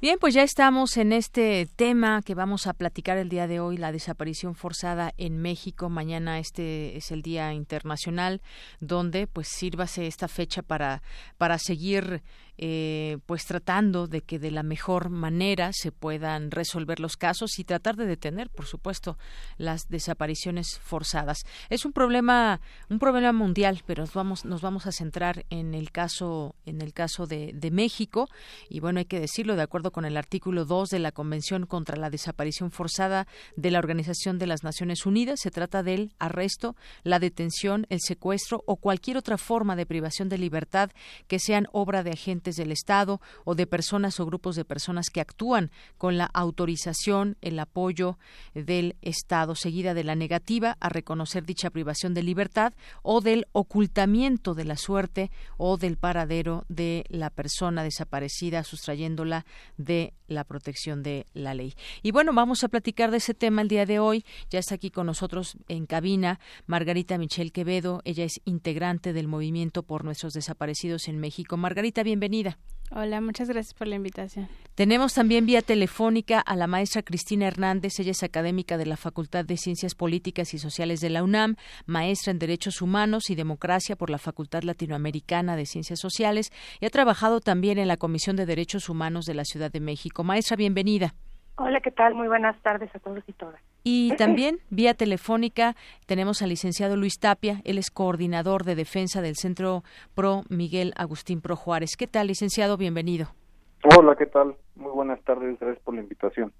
Bien, pues ya estamos en este tema que vamos a platicar el día de hoy, la desaparición forzada en México. Mañana este es el Día Internacional, donde pues sírvase esta fecha para, para seguir eh, pues tratando de que de la mejor manera se puedan resolver los casos y tratar de detener, por supuesto, las desapariciones forzadas. Es un problema, un problema mundial, pero nos vamos, nos vamos a centrar en el caso, en el caso de, de México y bueno, hay que decirlo, de acuerdo con el artículo 2 de la Convención contra la Desaparición Forzada de la Organización de las Naciones Unidas, se trata del arresto, la detención, el secuestro o cualquier otra forma de privación de libertad que sean obra de agentes del Estado o de personas o grupos de personas que actúan con la autorización, el apoyo del Estado, seguida de la negativa a reconocer dicha privación de libertad o del ocultamiento de la suerte o del paradero de la persona desaparecida, sustrayéndola de la protección de la ley. Y bueno, vamos a platicar de ese tema el día de hoy. Ya está aquí con nosotros en cabina Margarita Michelle Quevedo. Ella es integrante del Movimiento por Nuestros Desaparecidos en México. Margarita, bienvenida. Hola, muchas gracias por la invitación. Tenemos también vía telefónica a la maestra Cristina Hernández. Ella es académica de la Facultad de Ciencias Políticas y Sociales de la UNAM, maestra en Derechos Humanos y Democracia por la Facultad Latinoamericana de Ciencias Sociales y ha trabajado también en la Comisión de Derechos Humanos de la Ciudad de México. Maestra, bienvenida. Hola, ¿qué tal? Muy buenas tardes a todos y todas. Y también vía telefónica tenemos al licenciado Luis Tapia, él es coordinador de defensa del Centro Pro Miguel Agustín Pro Juárez. ¿Qué tal, licenciado? Bienvenido. Hola, ¿qué tal? Muy buenas tardes, gracias por la invitación.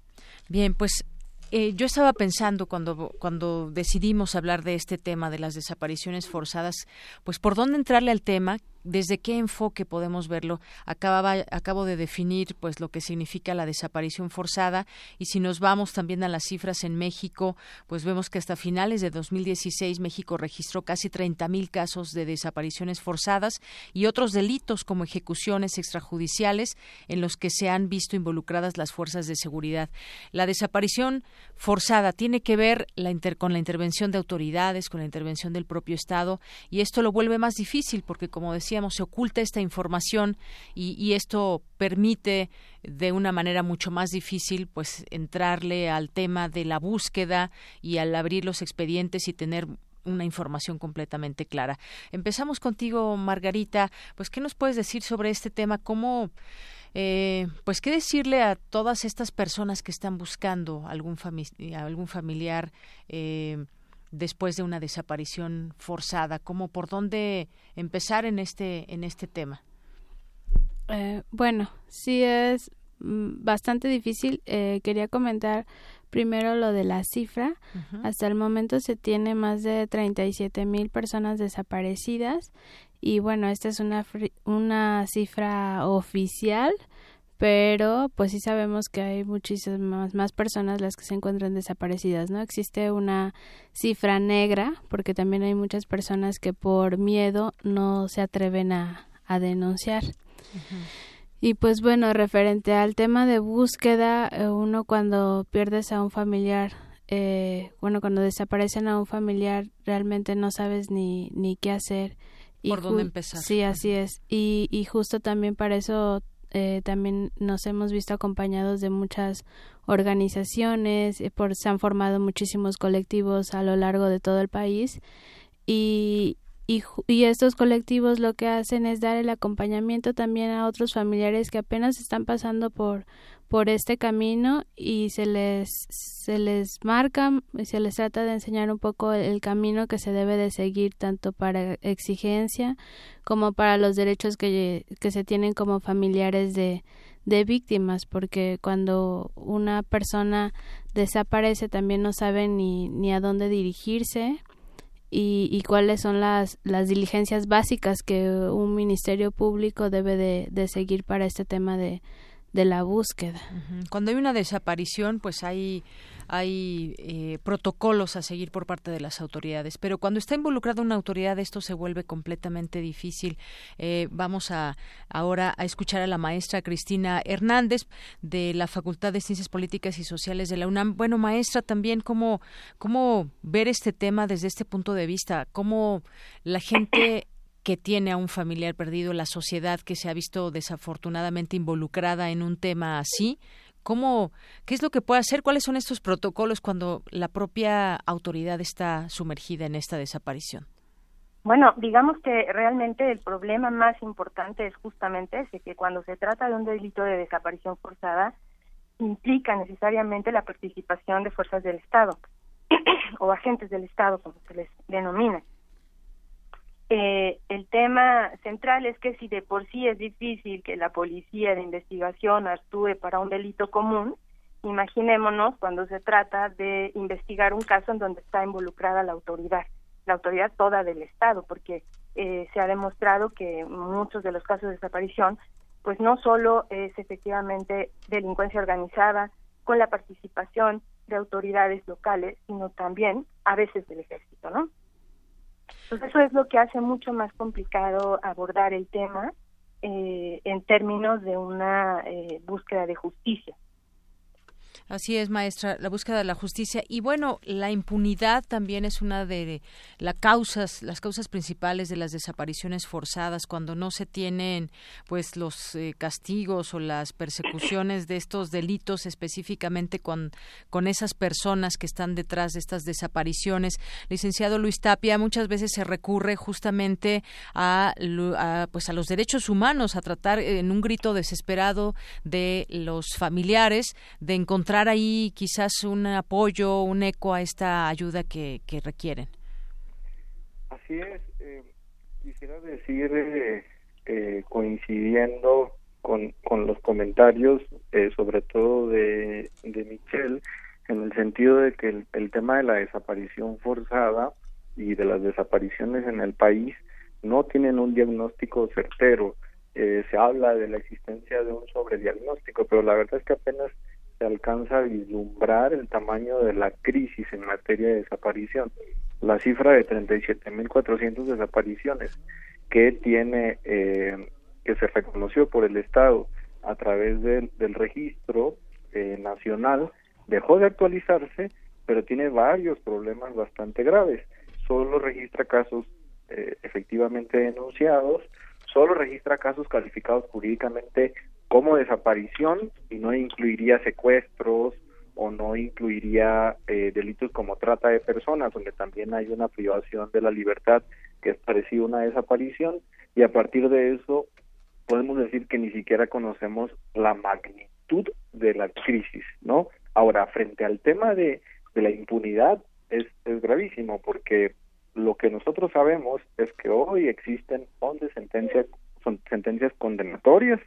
Bien, pues eh, yo estaba pensando cuando, cuando decidimos hablar de este tema de las desapariciones forzadas, pues por dónde entrarle al tema, desde qué enfoque podemos verlo. Acababa, acabo de definir pues lo que significa la desaparición forzada y si nos vamos también a las cifras en México, pues vemos que hasta finales de 2016 México registró casi 30.000 casos de desapariciones forzadas y otros delitos como ejecuciones extrajudiciales en los que se han visto involucradas las fuerzas de seguridad. La desaparición forzada tiene que ver la con la intervención de autoridades, con la intervención del propio Estado y esto lo vuelve más difícil porque como decía se oculta esta información y, esto permite de una manera mucho más difícil pues entrarle al tema de la búsqueda y al abrir los expedientes y tener una información completamente clara. Empezamos contigo, Margarita. Pues, ¿qué nos puedes decir sobre este tema? ¿Cómo, eh, pues, qué decirle a todas estas personas que están buscando algún, algún familiar? Eh, después de una desaparición forzada? ¿Cómo por dónde empezar en este en este tema? Eh, bueno, sí es mm, bastante difícil. Eh, quería comentar primero lo de la cifra. Hasta el momento se tiene más de 37 mil personas desaparecidas y bueno, esta es una, una cifra oficial pero pues sí sabemos que hay muchísimas más personas las que se encuentran desaparecidas, ¿no? Existe una cifra negra porque también hay muchas personas que por miedo no se atreven a, denunciar. Y pues bueno, referente al tema de búsqueda, eh, uno cuando pierdes a un familiar, eh, bueno, cuando desaparecen a un familiar, realmente no sabes ni, ni qué hacer. ¿Por dónde empezar? Sí, así es. Y, y justo también para eso eh, también nos hemos visto acompañados de muchas organizaciones, eh, por, se han formado muchísimos colectivos a lo largo de todo el país y, y, y, estos colectivos lo que hacen es dar el acompañamiento también a otros familiares que apenas están pasando por, por este camino y se les se les marca y se les trata de enseñar un poco el, camino que se debe de seguir tanto para exigencia como para los derechos que, que se tienen como familiares de, de víctimas porque cuando una persona desaparece también no sabe ni, ni a dónde dirigirse y, y, cuáles son las, las diligencias básicas que un ministerio público debe de, de seguir para este tema de, de la búsqueda. Cuando hay una desaparición, pues hay hay eh, protocolos a seguir por parte de las autoridades. Pero cuando está involucrada una autoridad, esto se vuelve completamente difícil. Eh, vamos a ahora a escuchar a la maestra Cristina Hernández de la Facultad de Ciencias Políticas y Sociales de la UNAM. Bueno, maestra, también cómo, cómo ver este tema desde este punto de vista, cómo la gente que tiene a un familiar perdido, la sociedad que se ha visto desafortunadamente involucrada en un tema así, ¿cómo, qué es lo que puede hacer? ¿Cuáles son estos protocolos cuando la propia autoridad está sumergida en esta desaparición? Bueno, digamos que realmente el problema más importante es justamente ese, que cuando se trata de un delito de desaparición forzada, implica necesariamente la participación de fuerzas del Estado <clears throat> o agentes del Estado, como se les denomina. Eh, el tema central es que si de por sí es difícil que la policía de investigación actúe para un delito común, imaginémonos cuando se trata de investigar un caso en donde está involucrada la autoridad, la autoridad toda del Estado, porque eh, se ha demostrado que muchos de los casos de desaparición, pues no solo es efectivamente delincuencia organizada con la participación de autoridades locales, sino también a veces del ejército, ¿no? Entonces eso es lo que hace mucho más complicado abordar el tema eh, en términos de una eh, búsqueda de justicia. Así es, maestra, la búsqueda de la justicia y bueno, la impunidad también es una de las causas, las causas principales de las desapariciones forzadas cuando no se tienen pues los eh, castigos o las persecuciones de estos delitos específicamente con con esas personas que están detrás de estas desapariciones. Licenciado Luis Tapia, muchas veces se recurre justamente a, a pues a los derechos humanos, a tratar en un grito desesperado de los familiares de encontrar ahí quizás un apoyo, un eco a esta ayuda que, requieren. Así es. Eh, quisiera decir, eh, eh, coincidiendo con, con los comentarios, sobre todo de, de Michelle, en el sentido de que el, el tema de la desaparición forzada y de las desapariciones en el país no tienen un diagnóstico certero. se habla de la existencia de un sobrediagnóstico, pero la verdad es que apenas se alcanza a vislumbrar el tamaño de la crisis en materia de desaparición. La cifra de 37.400 desapariciones que tiene, eh, que se reconoció por el Estado a través del registro eh, nacional, dejó de actualizarse, pero tiene varios problemas bastante graves. Solo registra casos eh, efectivamente denunciados, solo registra casos calificados jurídicamente como desaparición y no incluiría secuestros o no incluiría eh, delitos como trata de personas, donde también hay una privación de la libertad que es parecido a una desaparición, y a partir de eso podemos decir que ni siquiera conocemos la magnitud de la crisis, ¿no? Ahora, frente al tema de, de la impunidad, es, es gravísimo, porque lo que nosotros sabemos es que hoy existen 11 sentencias, son sentencias condenatorias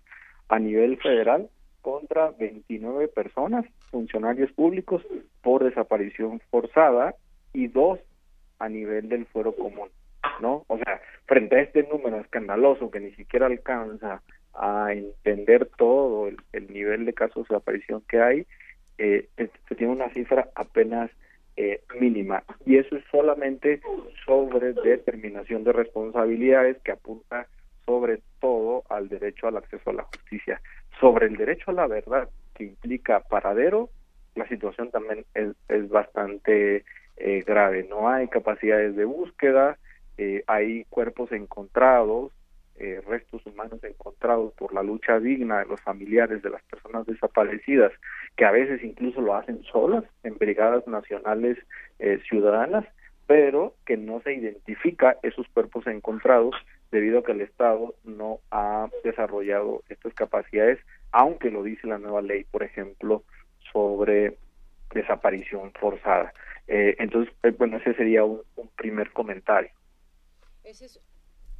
a nivel federal contra 29 personas, funcionarios públicos, por desaparición forzada y dos a nivel del fuero común, ¿no? O sea, frente a este número escandaloso que ni siquiera alcanza a entender todo el, nivel de casos de desaparición que hay, eh, se tiene una cifra apenas eh, mínima. Y eso es solamente sobre determinación de responsabilidades que apunta sobre todo al derecho al acceso a la justicia. Sobre el derecho a la verdad, que implica paradero, la situación también es, es bastante eh, grave. No hay capacidades de búsqueda, eh, hay cuerpos encontrados, eh, restos humanos encontrados por la lucha digna de los familiares de las personas desaparecidas, que a veces incluso lo hacen solas en brigadas nacionales ciudadanas, pero que no se identifica esos cuerpos encontrados debido a que el Estado no ha desarrollado estas capacidades, aunque lo dice la nueva ley, por ejemplo, sobre desaparición forzada. Eh, entonces, eh, bueno, ese sería un, primer comentario. Ese es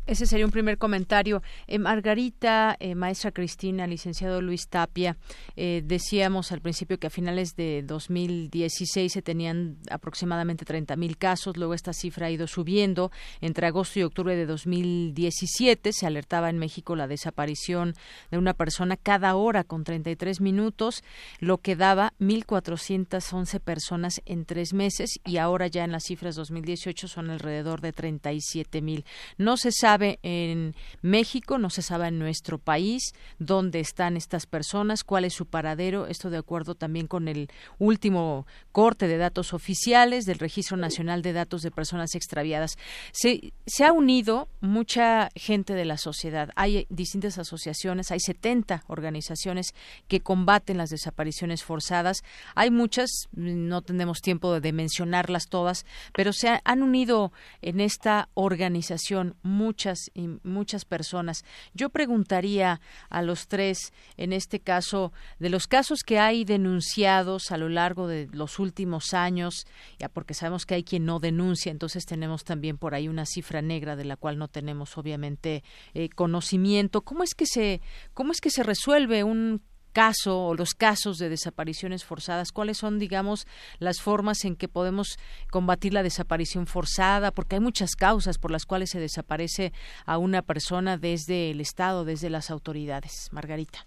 Ese sería un primer comentario. Eh, Margarita, eh, maestra Cristina, licenciado Luis Tapia, eh, decíamos al principio que a finales de 2016 se tenían aproximadamente 30 mil casos, luego esta cifra ha ido subiendo. Entre agosto y octubre de 2017 se alertaba en México la desaparición de una persona cada hora con 33 minutos, lo que daba 1.411 personas en tres meses y ahora ya en las cifras 2018 son alrededor de 37 mil. No se sabe sabe en México, no se sabe en nuestro país dónde están estas personas, cuál es su paradero, esto de acuerdo también con el último corte de datos oficiales del Registro Nacional de Datos de Personas Extraviadas. Se, se ha unido mucha gente de la sociedad, hay distintas asociaciones, hay 70 organizaciones que combaten las desapariciones forzadas, hay muchas, no tenemos tiempo de mencionarlas todas, pero se han unido en esta organización muchas muchas y muchas personas. Yo preguntaría a los tres, en este caso, de los casos que hay denunciados a lo largo de los últimos años, ya porque sabemos que hay quien no denuncia, entonces tenemos también por ahí una cifra negra de la cual no tenemos obviamente eh, conocimiento. ¿Cómo es que se cómo es que se resuelve un caso o los casos de desapariciones forzadas? ¿Cuáles son, digamos, las formas en que podemos combatir la desaparición forzada? Porque hay muchas causas por las cuales se desaparece a una persona desde el Estado, desde las autoridades. Margarita.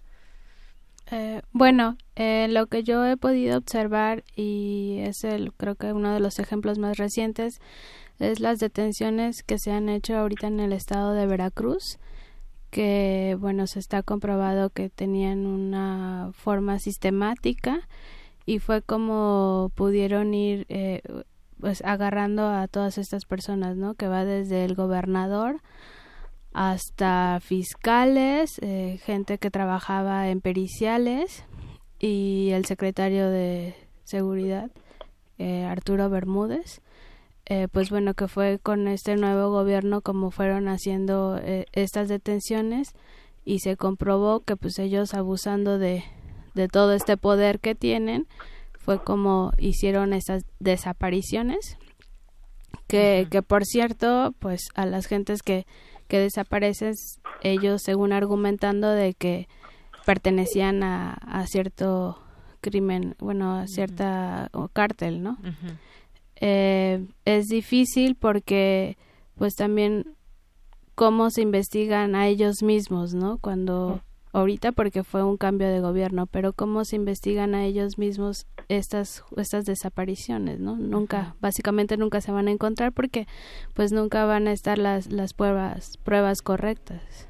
Eh, bueno, eh, lo que yo he podido observar y es el creo que uno de los ejemplos más recientes es las detenciones que se han hecho ahorita en el estado de Veracruz que bueno se está comprobado que tenían una forma sistemática y fue como pudieron ir eh, pues agarrando a todas estas personas no que va desde el gobernador hasta fiscales eh, gente que trabajaba en periciales y el secretario de seguridad eh, Arturo Bermúdez eh, pues bueno, que fue con este nuevo gobierno como fueron haciendo eh, estas detenciones y se comprobó que pues ellos abusando de, de todo este poder que tienen fue como hicieron estas desapariciones. Que, que por cierto pues a las gentes que, que desaparecen ellos según argumentando de que pertenecían a, a cierto crimen bueno a cierta cártel no eh, es difícil porque pues también cómo se investigan a ellos mismos, ¿no? Cuando ahorita porque fue un cambio de gobierno, pero cómo se investigan a ellos mismos estas estas desapariciones, ¿no? Nunca, básicamente nunca se van a encontrar porque pues nunca van a estar las las pruebas pruebas correctas.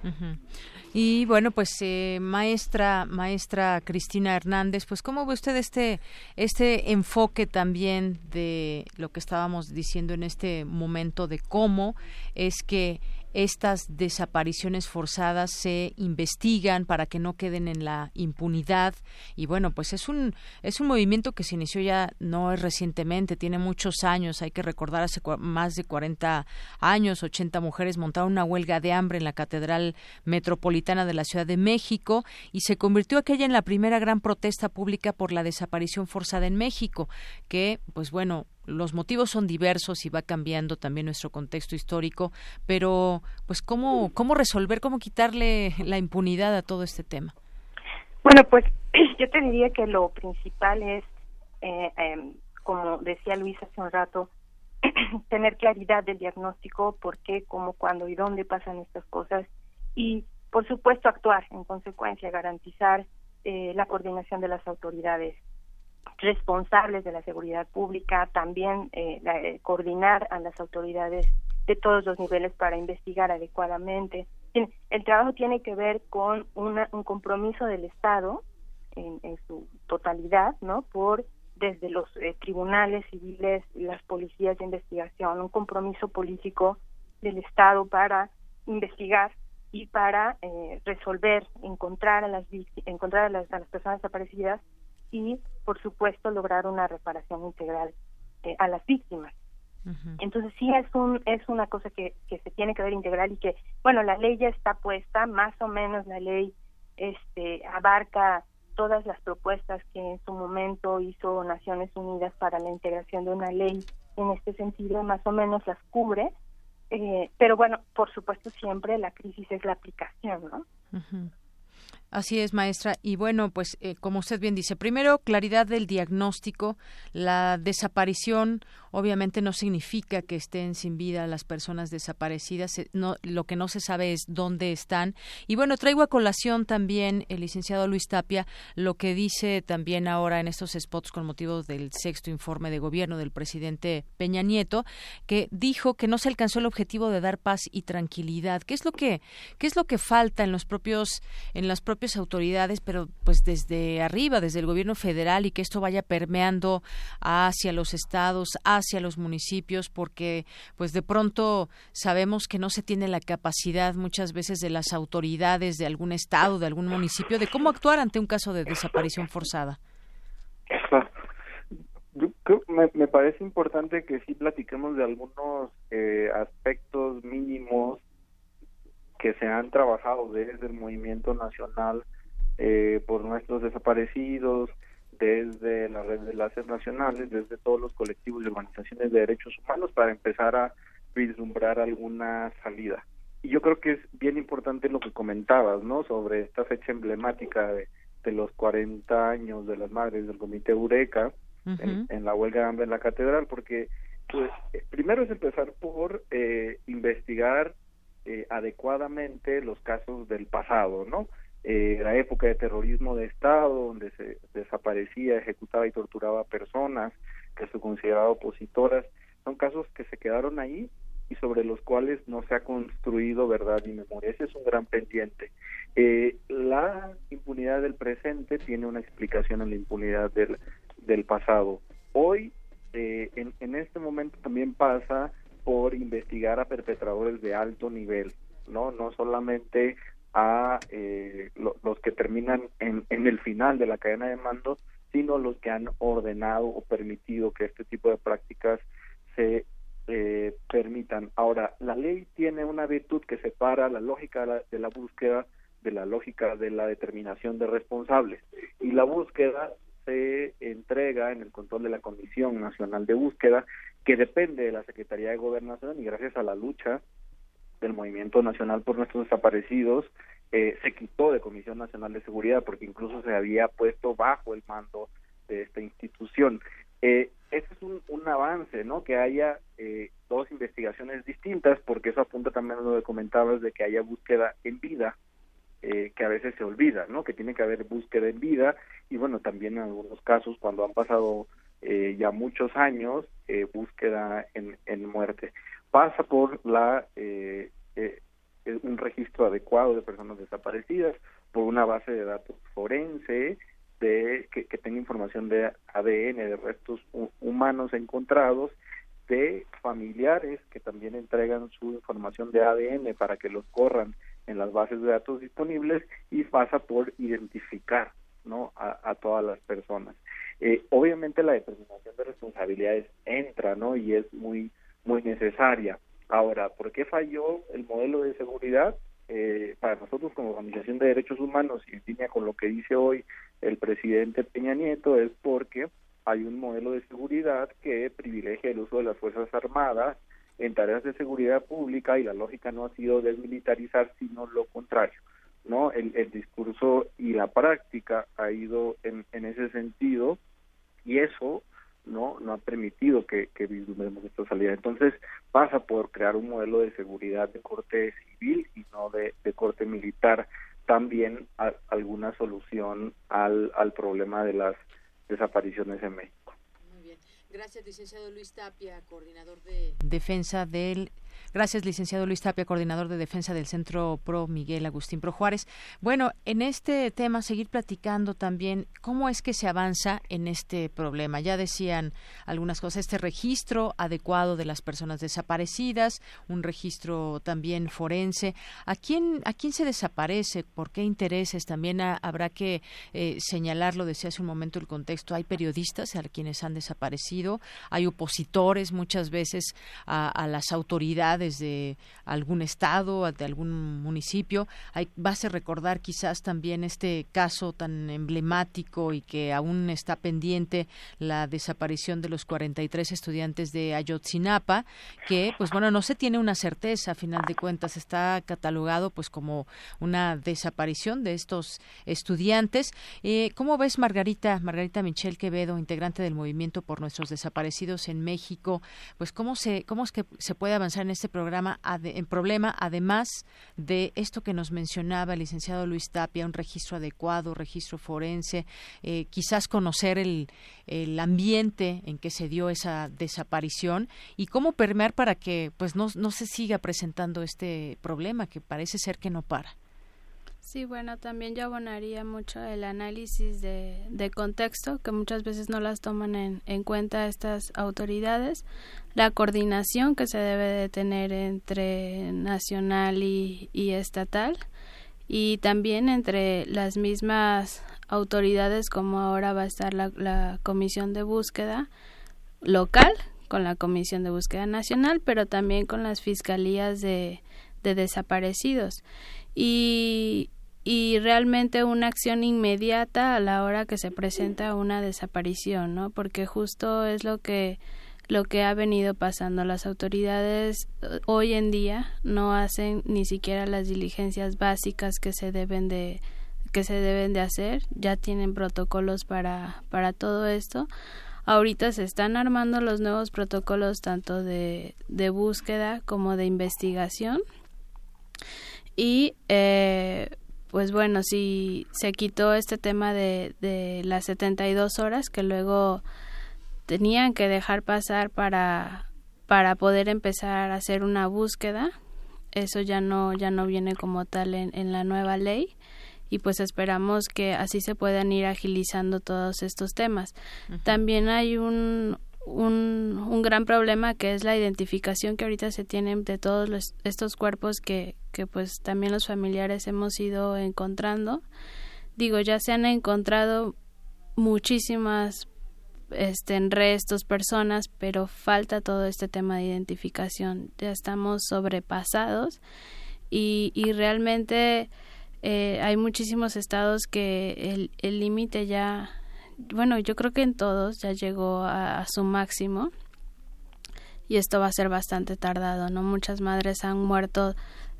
Y bueno, pues eh, maestra, maestra Cristina Hernández, pues cómo ve usted este este enfoque también de lo que estábamos diciendo en este momento de cómo es que estas desapariciones forzadas se investigan para que no queden en la impunidad. Y bueno pues es un es un movimiento que se inició ya no es recientemente tiene muchos años. Hay que recordar hace más de 40 años 80 mujeres montaron una huelga de hambre en la catedral metropolitana de la Ciudad de México y se convirtió aquella en la primera gran protesta pública por la desaparición forzada en México que pues bueno los motivos son diversos y va cambiando también nuestro contexto histórico, pero pues cómo cómo resolver, cómo quitarle la impunidad a todo este tema. Bueno, pues <clears throat> yo te diría que lo principal es, eh, em, como decía Luis hace un rato, <clears throat> tener claridad del diagnóstico, por qué, cómo, cuándo y dónde pasan estas cosas y, por supuesto, actuar en consecuencia, garantizar eh, la coordinación de las autoridades responsables de la seguridad pública, también eh, eh, coordinar a las autoridades de todos los niveles para investigar adecuadamente. El trabajo tiene que ver con una, un compromiso del Estado en, en, su totalidad, ¿no? Por desde los eh, tribunales civiles, las policías de investigación, un compromiso político del Estado para investigar y para eh, resolver, encontrar a las encontrar a las, a las personas desaparecidas y, por supuesto, lograr una reparación integral eh, a las víctimas. Entonces sí es un es una cosa que, que se tiene que ver integral y que bueno la ley ya está puesta más o menos la ley este abarca todas las propuestas que en su momento hizo Naciones Unidas para la integración de una ley en este sentido más o menos las cubre Eh, pero bueno, por supuesto siempre la crisis es la aplicación, ¿no? Así es, maestra. Y bueno, pues eh, como usted bien dice, primero, claridad del diagnóstico. La desaparición obviamente no significa que estén sin vida las personas desaparecidas. No, lo que no se sabe es dónde están. Y bueno, traigo a colación también el licenciado Luis Tapia lo que dice también ahora en estos spots con motivo del sexto informe de gobierno del presidente Peña Nieto, que dijo que no se alcanzó el objetivo de dar paz y tranquilidad. ¿Qué es lo que, qué es lo que falta en los propios, en las propias autoridades, pero pues desde arriba, desde el gobierno federal y que esto vaya permeando hacia los estados, hacia los municipios, porque pues de pronto sabemos que no se tiene la capacidad muchas veces de las autoridades de algún estado, de algún municipio, de cómo actuar ante un caso de desaparición forzada. me, me, parece importante que sí platiquemos de algunos eh, aspectos mínimos que se han trabajado desde el movimiento nacional eh, por nuestros desaparecidos, desde la red de enlaces nacionales, desde todos los colectivos y organizaciones de derechos humanos para empezar a vislumbrar alguna salida. Y yo creo que es bien importante lo que comentabas, ¿no? Sobre esta fecha emblemática de, los 40 años de las madres del Comité Eureka en, la huelga de hambre en la catedral, porque pues, eh, primero es empezar por eh, investigar eh, adecuadamente los casos del pasado, ¿no? Eh, la época de terrorismo de Estado, donde se desaparecía, ejecutaba y torturaba personas que se consideraban opositoras, son casos que se quedaron ahí y sobre los cuales no se ha construido verdad y memoria. Ese es un gran pendiente. Eh, la impunidad del presente tiene una explicación en la impunidad del, del pasado. Hoy, eh, en, en este momento también pasa por investigar a perpetradores de alto nivel, no no solamente a eh, los que terminan en, en el final de la cadena de mando, sino los que han ordenado o permitido que este tipo de prácticas se eh, permitan. Ahora, la ley tiene una virtud que separa la lógica de la, de la búsqueda de la lógica de la determinación de responsables. Y la búsqueda se entrega en el control de la Comisión Nacional de Búsqueda, que depende de la Secretaría de Gobernación y gracias a la lucha del Movimiento Nacional por Nuestros Desaparecidos, eh, se quitó de Comisión Nacional de Seguridad porque incluso se había puesto bajo el mando de esta institución. Eh, ese es un, un, avance, ¿no? Que haya eh, dos investigaciones distintas, porque eso apunta también a lo que comentabas de que haya búsqueda en vida eh, que a veces se olvida, ¿no? Que tiene que haber búsqueda en vida y bueno, también en algunos casos cuando han pasado eh, ya muchos años, eh, búsqueda en, en, muerte. Pasa por la un registro adecuado de personas desaparecidas, por una base de datos forense de que, tenga información de ADN de restos humanos encontrados de familiares que también entregan su información de ADN para que los corran en las bases de datos disponibles y pasa por identificar no a, todas las personas. Eh, obviamente la determinación de responsabilidades entra no y es muy muy necesaria ahora por qué falló el modelo de seguridad eh, para nosotros como organización de derechos humanos y en línea con lo que dice hoy el presidente Peña Nieto es porque hay un modelo de seguridad que privilegia el uso de las fuerzas armadas en tareas de seguridad pública y la lógica no ha sido desmilitarizar, sino lo contrario. ¿no? El, el discurso y la práctica ha ido en, en ese sentido y eso no no ha permitido que, que vislumbremos esta salida. Entonces pasa por crear un modelo de seguridad de corte civil y no de, de corte militar, también alguna solución al, al problema de las desapariciones en México. Gracias, licenciado Luis Tapia, coordinador de defensa del Gracias, licenciado Luis Tapia, coordinador de defensa del Centro Pro Miguel Agustín Pro Juárez. Bueno, en este tema, seguir platicando también cómo es que se avanza en este problema. Ya decían algunas cosas, este registro adecuado de las personas desaparecidas, un registro también forense. ¿A quién, a quién se desaparece? ¿Por qué intereses? También habrá que eh, señalarlo, decía hace un momento el contexto. Hay periodistas a quienes han desaparecido, hay opositores muchas veces a las autoridades autoridades de algún estado, de algún municipio. Hay, base recordar quizás también este caso tan emblemático y que aún está pendiente la desaparición de los 43 estudiantes de Ayotzinapa, que pues bueno, no se tiene una certeza, a final de cuentas está catalogado pues como una desaparición de estos estudiantes. Eh, ¿Cómo ves Margarita, Margarita Michel Quevedo, integrante del movimiento por nuestros desaparecidos en México? Pues cómo se cómo es que se puede avanzar en este programa en problema además de esto que nos mencionaba el licenciado Luis Tapia, un registro adecuado, registro forense, eh, quizás conocer el, el ambiente en que se dio esa desaparición y cómo permear para que pues no, no se siga presentando este problema que parece ser que no para. Sí, bueno, también yo abonaría mucho el análisis de, de contexto, que muchas veces no las toman en, en, cuenta estas autoridades, la coordinación que se debe de tener entre nacional y, y estatal, y también entre las mismas autoridades, como ahora va a estar la, la comisión de búsqueda local, con la comisión de búsqueda nacional, pero también con las fiscalías de, de desaparecidos. Y, y realmente una acción inmediata a la hora que se presenta una desaparición, ¿no? Porque justo es lo que lo que ha venido pasando. Las autoridades eh, hoy en día no hacen ni siquiera las diligencias básicas que se deben de que se deben de hacer, ya tienen protocolos para para todo esto. Ahorita se están armando los nuevos protocolos tanto de, de búsqueda como de investigación y eh, pues bueno, si se quitó este tema de, de las 72 horas que luego tenían que dejar pasar para, para poder empezar a hacer una búsqueda, eso ya no, ya no viene como tal en, en la nueva ley y pues esperamos que así se puedan ir agilizando todos estos temas. También hay un, un, un, gran problema que es la identificación que ahorita se tiene de todos los, estos cuerpos que, que pues también los familiares hemos ido encontrando. Digo, ya se han encontrado muchísimas este, restos, personas, pero falta todo este tema de identificación. Ya estamos sobrepasados y, y realmente eh, hay muchísimos estados que el límite ya bueno, yo creo que en todos ya llegó a, su máximo y esto va a ser bastante tardado, ¿no? Muchas madres han muerto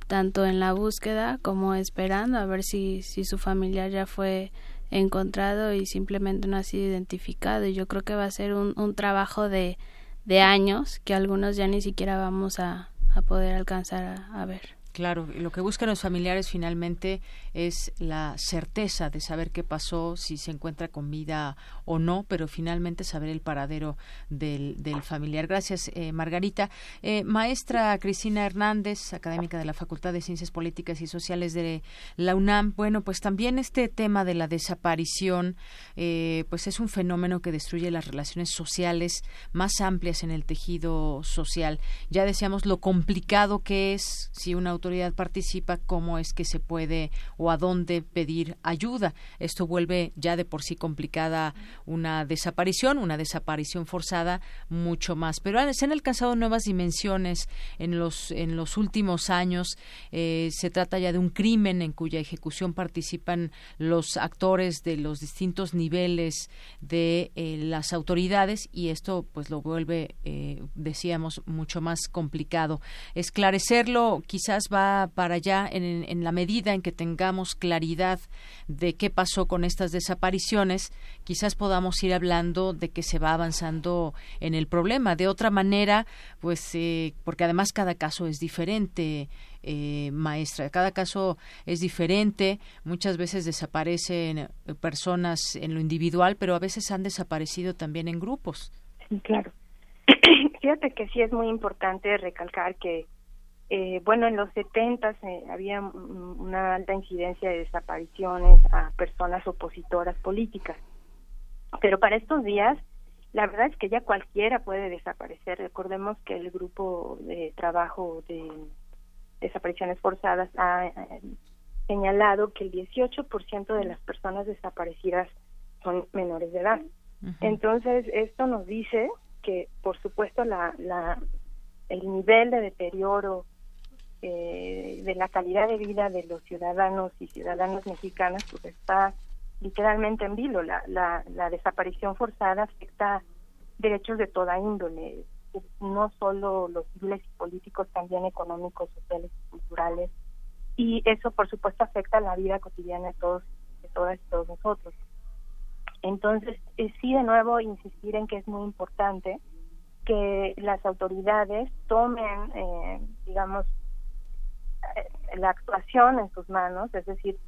tanto en la búsqueda como esperando a ver si, si su familiar ya fue encontrado y simplemente no ha sido identificado. Y yo creo que va a ser un, un trabajo de, de años que algunos ya ni siquiera vamos a, a poder alcanzar a ver. Claro, lo que buscan los familiares finalmente es la certeza de saber qué pasó, si se encuentra con vida o no, pero finalmente saber el paradero del, del familiar. Gracias, eh, Margarita. Eh, maestra Cristina Hernández, académica de la Facultad de Ciencias Políticas y Sociales de la UNAM. Bueno, pues también este tema de la desaparición, eh, pues es un fenómeno que destruye las relaciones sociales más amplias en el tejido social. Ya decíamos lo complicado que es si una autor autoridad participa, cómo es que se puede o a dónde pedir ayuda. Esto vuelve ya de por sí complicada una desaparición, una desaparición forzada mucho más. Pero se han alcanzado nuevas dimensiones en los en los últimos años. Eh, se trata ya de un crimen en cuya ejecución participan los actores de los distintos niveles de eh, las autoridades y esto pues lo vuelve, eh, decíamos, mucho más complicado. Esclarecerlo quizás va para allá en, en la medida en que tengamos claridad de qué pasó con estas desapariciones, quizás podamos ir hablando de que se va avanzando en el problema. De otra manera, pues, eh, porque además cada caso es diferente, eh, maestra. Cada caso es diferente. Muchas veces desaparecen eh, personas en lo individual, pero a veces han desaparecido también en grupos. Sí, claro. <clears throat> Fíjate que sí es muy importante recalcar que eh, bueno, en los 70 eh, había una alta incidencia de desapariciones a personas opositoras políticas. Pero para estos días, la verdad es que ya cualquiera puede desaparecer. Recordemos que el grupo de trabajo de desapariciones forzadas ha eh, señalado que el 18% de las personas desaparecidas son menores de edad. Entonces, esto nos dice que, por supuesto, la, la el nivel de deterioro eh, de la calidad de vida de los ciudadanos y ciudadanas mexicanas pues está literalmente en vilo. La, la, la desaparición forzada afecta derechos de toda índole, no solo los civiles y políticos, también económicos, sociales y culturales. Y eso, por supuesto, afecta la vida cotidiana de todos, de todas y todos nosotros. Entonces, eh, sí, de nuevo, insistir en que es muy importante que las autoridades tomen, eh, digamos, la actuación en sus manos, es decir,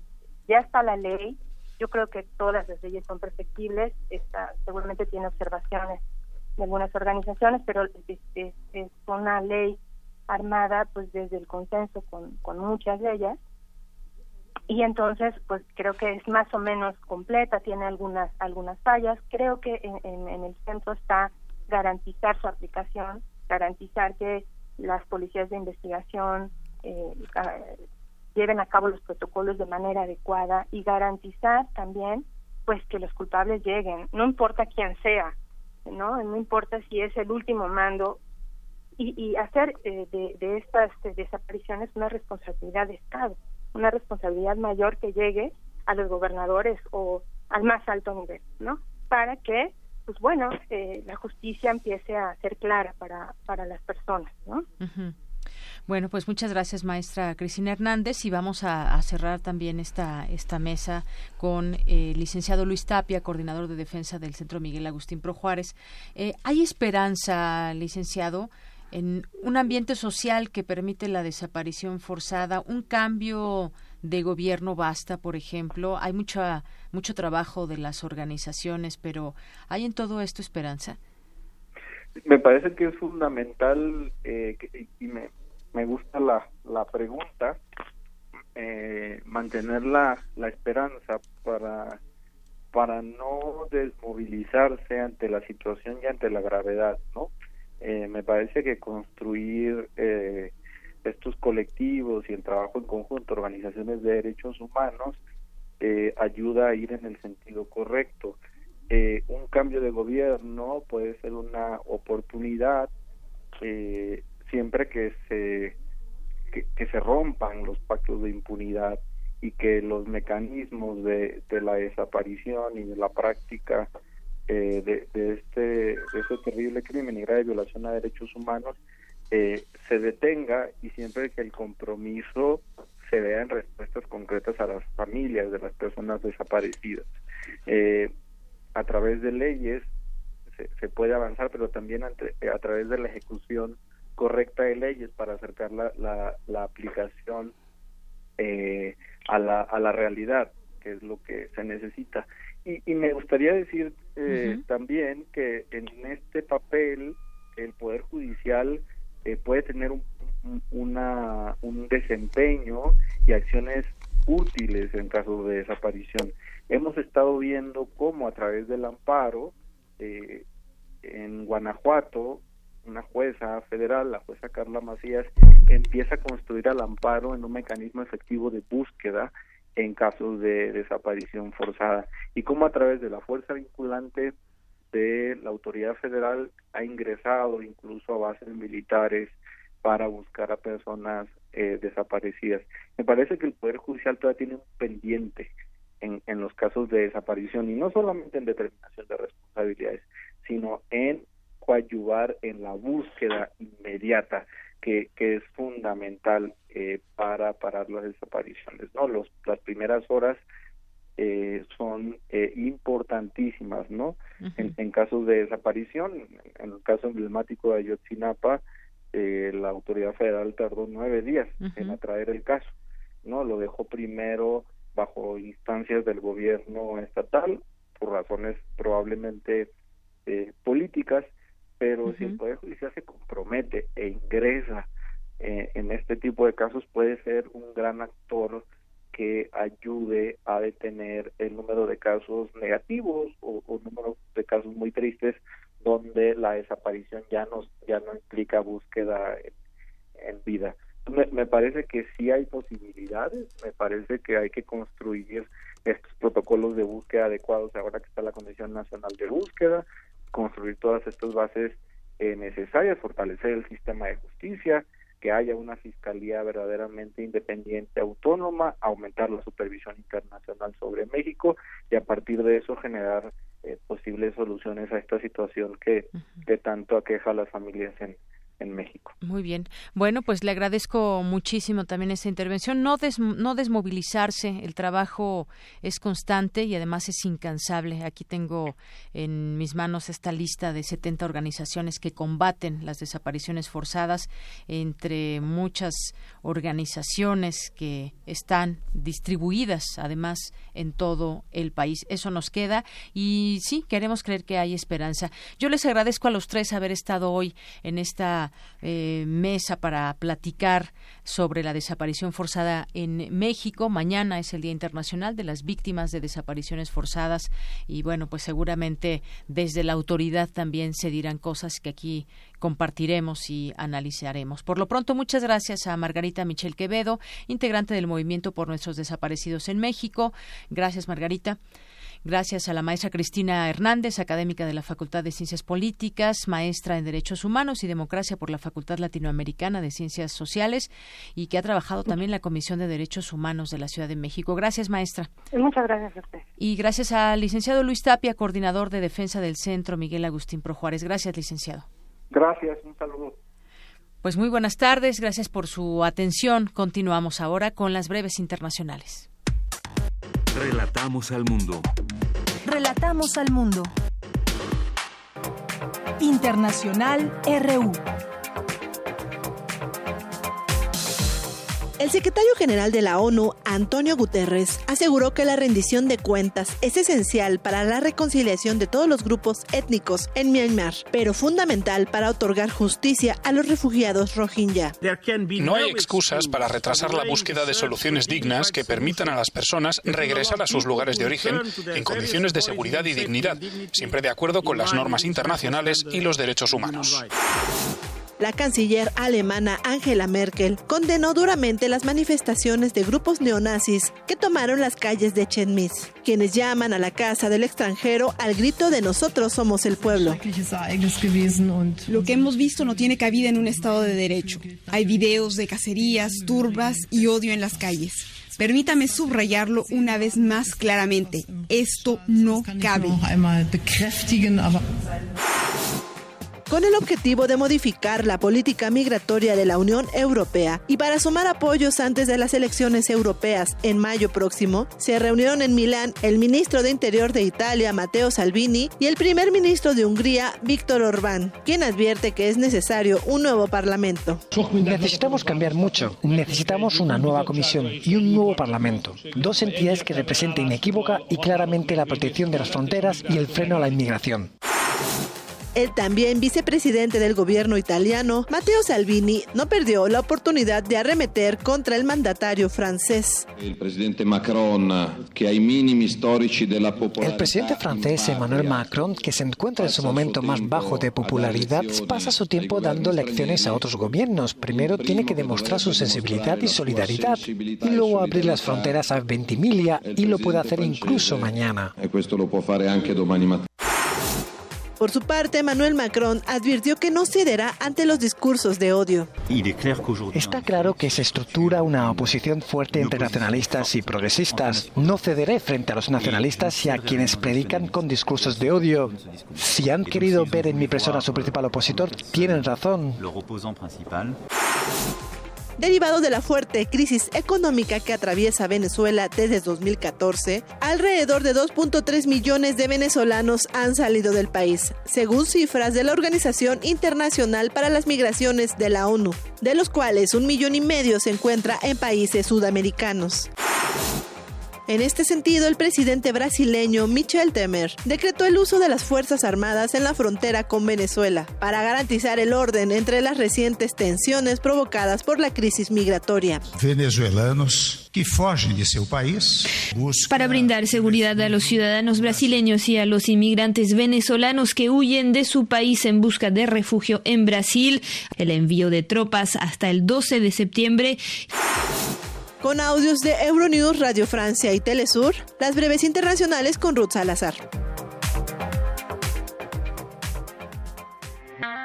ya está la ley, yo creo que todas las leyes son perfectibles, esta seguramente tiene observaciones de algunas organizaciones, pero es, una ley armada pues desde el consenso con, con muchas de ellas. Y entonces pues creo que es más o menos completa, tiene algunas algunas fallas, creo que en, en, el centro está garantizar su aplicación, garantizar que las policías de investigación eh, lleven a cabo los protocolos de manera adecuada y garantizar también pues que los culpables lleguen, no importa quién sea, no, no importa si es el último mando y, y hacer eh, de, estas desapariciones una responsabilidad de Estado, una responsabilidad mayor que llegue a los gobernadores o al más alto nivel, ¿no? Para que, pues bueno, eh, la justicia empiece a ser clara para, para las personas, ¿no? Bueno, pues muchas gracias, maestra Cristina Hernández, y vamos a, cerrar también esta, esta mesa con el licenciado Luis Tapia, coordinador de defensa del Centro Miguel Agustín Pro Juárez. Eh, ¿Hay esperanza, licenciado, en un ambiente social que permite la desaparición forzada, un cambio de gobierno basta, por ejemplo? Hay mucha, mucho trabajo de las organizaciones, pero ¿hay en todo esto esperanza? Me parece que es fundamental eh, y me, me gusta la, la pregunta, eh, mantener la, la esperanza para, para no desmovilizarse ante la situación y ante la gravedad, ¿no? Eh, me parece que construir eh, estos colectivos y el trabajo en conjunto, organizaciones de derechos humanos, eh, ayuda a ir en el sentido correcto. Eh, un cambio de gobierno puede ser una oportunidad eh, siempre que se que, se rompan los pactos de impunidad y que los mecanismos de, de la desaparición y de la práctica eh, de, de, este de ese terrible crimen y grave violación a derechos humanos eh, se detenga y siempre que el compromiso se vea en respuestas concretas a las familias de las personas desaparecidas. Eh, a través de leyes se, se puede avanzar, pero también ante, a través de la ejecución correcta de leyes para acercar la, la, aplicación eh, a, la, a la realidad, que es lo que se necesita. Y, y me gustaría decir eh, también que en este papel el Poder Judicial eh, puede tener un, una, un desempeño y acciones útiles en caso de desaparición. Hemos estado viendo cómo a través del amparo eh, en Guanajuato una jueza federal, la jueza Carla Macías, empieza a construir al amparo en un mecanismo efectivo de búsqueda en casos de desaparición forzada y cómo a través de la fuerza vinculante de la autoridad federal ha ingresado incluso a bases militares para buscar a personas eh, desaparecidas. Me parece que el Poder Judicial todavía tiene un pendiente en, en los casos de desaparición y no solamente en determinación de responsabilidades, sino en coadyuvar en la búsqueda inmediata que, que es fundamental eh, para parar las desapariciones. ¿no? Los, las primeras horas eh, son eh, importantísimas, ¿no? en, en, casos de desaparición, en el caso emblemático de Ayotzinapa, eh, la autoridad federal tardó nueve días en atraer el caso, ¿no? Lo dejó primero bajo instancias del gobierno estatal, por razones probablemente eh, políticas, pero si el Poder Judicial se compromete e ingresa eh, en este tipo de casos, puede ser un gran actor que ayude a detener el número de casos negativos o, o número de casos muy tristes donde la desaparición ya no ya no implica búsqueda en, vida. Me, me, parece que sí hay posibilidades, me parece que hay que construir estos protocolos de búsqueda adecuados ahora que está la Comisión Nacional de Búsqueda, construir todas estas bases eh, necesarias, fortalecer el sistema de justicia, que haya una fiscalía verdaderamente independiente, autónoma, aumentar la supervisión internacional sobre México y a partir de eso generar eh, posibles soluciones a esta situación que, que tanto aqueja a las familias en, en México. Muy bien. Bueno, pues le agradezco muchísimo también esta intervención. No, no desmovilizarse, el trabajo es constante y además es incansable. Aquí tengo en mis manos esta lista de 70 organizaciones que combaten las desapariciones forzadas, entre muchas organizaciones que están distribuidas además en todo el país. Eso nos queda y sí, queremos creer que hay esperanza. Yo les agradezco a los tres haber estado hoy en esta eh, mesa para platicar sobre la desaparición forzada en México. Mañana es el Día Internacional de las Víctimas de Desapariciones Forzadas y bueno, pues seguramente desde la autoridad también se dirán cosas que aquí compartiremos y analizaremos. Por lo pronto, muchas gracias a Margarita Michel Quevedo, integrante del Movimiento por Nuestros Desaparecidos en México. Gracias, Margarita. Gracias a la maestra Cristina Hernández, académica de la Facultad de Ciencias Políticas, maestra en Derechos Humanos y Democracia por la Facultad Latinoamericana de Ciencias Sociales y que ha trabajado también en la Comisión de Derechos Humanos de la Ciudad de México. Gracias, maestra. Muchas gracias a usted. Y gracias al licenciado Luis Tapia, coordinador de defensa del Centro Miguel Agustín Pro Juárez. Gracias, licenciado. Gracias, un saludo. Pues muy buenas tardes, gracias por su atención. Continuamos ahora con las breves internacionales. Relatamos al mundo. Relatamos al mundo. Internacional RU. El secretario general de la ONU, Antonio Guterres, aseguró que la rendición de cuentas es esencial para la reconciliación de todos los grupos étnicos en Myanmar, pero fundamental para otorgar justicia a los refugiados rohingya. No hay excusas para retrasar la búsqueda de soluciones dignas que permitan a las personas regresar a sus lugares de origen en condiciones de seguridad y dignidad, siempre de acuerdo con las normas internacionales y los derechos humanos. La canciller alemana Angela Merkel condenó duramente las manifestaciones de grupos neonazis que tomaron las calles de Chenmis, quienes llaman a la casa del extranjero al grito de nosotros somos el pueblo. Lo que hemos visto no tiene cabida en un Estado de Derecho. Hay videos de cacerías, turbas y odio en las calles. Permítame subrayarlo una vez más claramente. Esto no cabe con el objetivo de modificar la política migratoria de la Unión Europea y para sumar apoyos antes de las elecciones europeas en mayo próximo, se reunieron en Milán el ministro de Interior de Italia, Matteo Salvini, y el primer ministro de Hungría, Víctor Orbán, quien advierte que es necesario un nuevo parlamento. Necesitamos cambiar mucho. Necesitamos una nueva comisión y un nuevo parlamento. Dos entidades que representen inequívoca y claramente la protección de las fronteras y el freno a la inmigración. El también vicepresidente del gobierno italiano, Matteo Salvini, no perdió la oportunidad de arremeter contra el mandatario francés. El presidente Macron, que hay mínimos históricos de la El presidente francés Emmanuel Macron, que se encuentra en su momento más bajo de popularidad, pasa su tiempo dando lecciones a otros gobiernos. Primero tiene que demostrar su sensibilidad y solidaridad y luego abrir las fronteras a Ventimiglia y lo puede hacer incluso mañana. Por su parte, Emmanuel Macron advirtió que no cederá ante los discursos de odio. Está claro que se estructura una oposición fuerte entre nacionalistas y progresistas. No cederé frente a los nacionalistas y a quienes predican con discursos de odio. Si han querido ver en mi persona su principal opositor, tienen razón. Derivado de la fuerte crisis económica que atraviesa Venezuela desde 2014, alrededor de 2.3 millones de venezolanos han salido del país, según cifras de la Organización Internacional para las Migraciones de la ONU, de los cuales un millón y medio se encuentra en países sudamericanos. En este sentido, el presidente brasileño Michel Temer decretó el uso de las Fuerzas Armadas en la frontera con Venezuela para garantizar el orden entre las recientes tensiones provocadas por la crisis migratoria. Venezolanos que fogen de su país para brindar seguridad a los ciudadanos brasileños y a los inmigrantes venezolanos que huyen de su país en busca de refugio en Brasil, el envío de tropas hasta el 12 de septiembre con audios de Euronews, Radio Francia y Telesur, las breves internacionales con Ruth Salazar.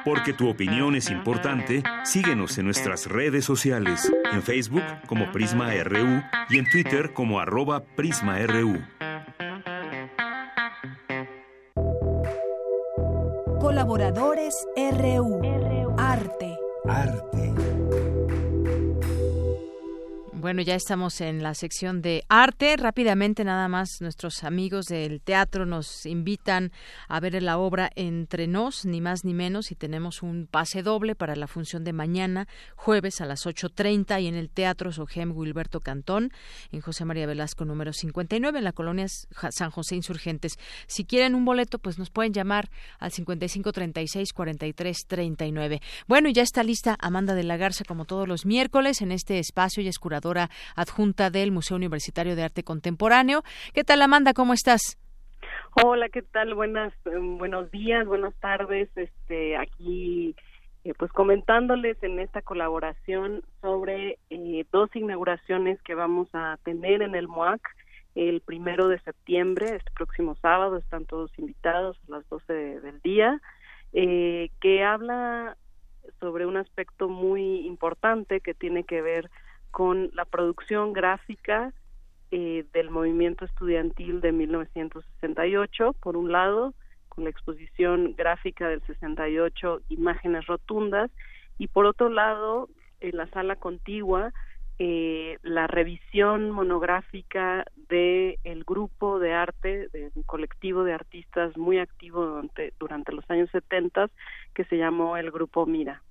Porque tu opinión es importante, síguenos en nuestras redes sociales, en Facebook como Prisma RU y en Twitter como arroba PrismaRU. Colaboradores RU. Arte. Arte. Bueno, ya estamos en la sección de arte. Rápidamente, nada más, nuestros amigos del teatro nos invitan a ver la obra Entre Nos, ni más ni menos, y tenemos un pase doble para la función de mañana, jueves a las 8.30, y en el Teatro Sogem Wilberto Cantón, en José María Velasco, número 59, en la colonia San José Insurgentes. Si quieren un boleto, pues nos pueden llamar al 5536-4339. Bueno, ya está lista Amanda de la Garza, como todos los miércoles, en este espacio y es curadora adjunta del Museo Universitario de Arte Contemporáneo. ¿Qué tal, Amanda? ¿Cómo estás? Hola, ¿qué tal? Buenas, eh, buenos días, buenas tardes. Este, aquí, eh, pues comentándoles en esta colaboración sobre eh, dos inauguraciones que vamos a tener en el MOAC el primero de septiembre, este próximo sábado, están todos invitados a las 12 del día, que habla sobre un aspecto muy importante que tiene que ver con la producción gráfica eh, del movimiento estudiantil de 1968, por un lado, con la exposición gráfica del 68, Imágenes Rotundas, y por otro lado, en la sala contigua, eh, la revisión monográfica del el grupo de arte, de un colectivo de artistas muy activo durante, durante los años 70 que se llamó el Grupo Mira.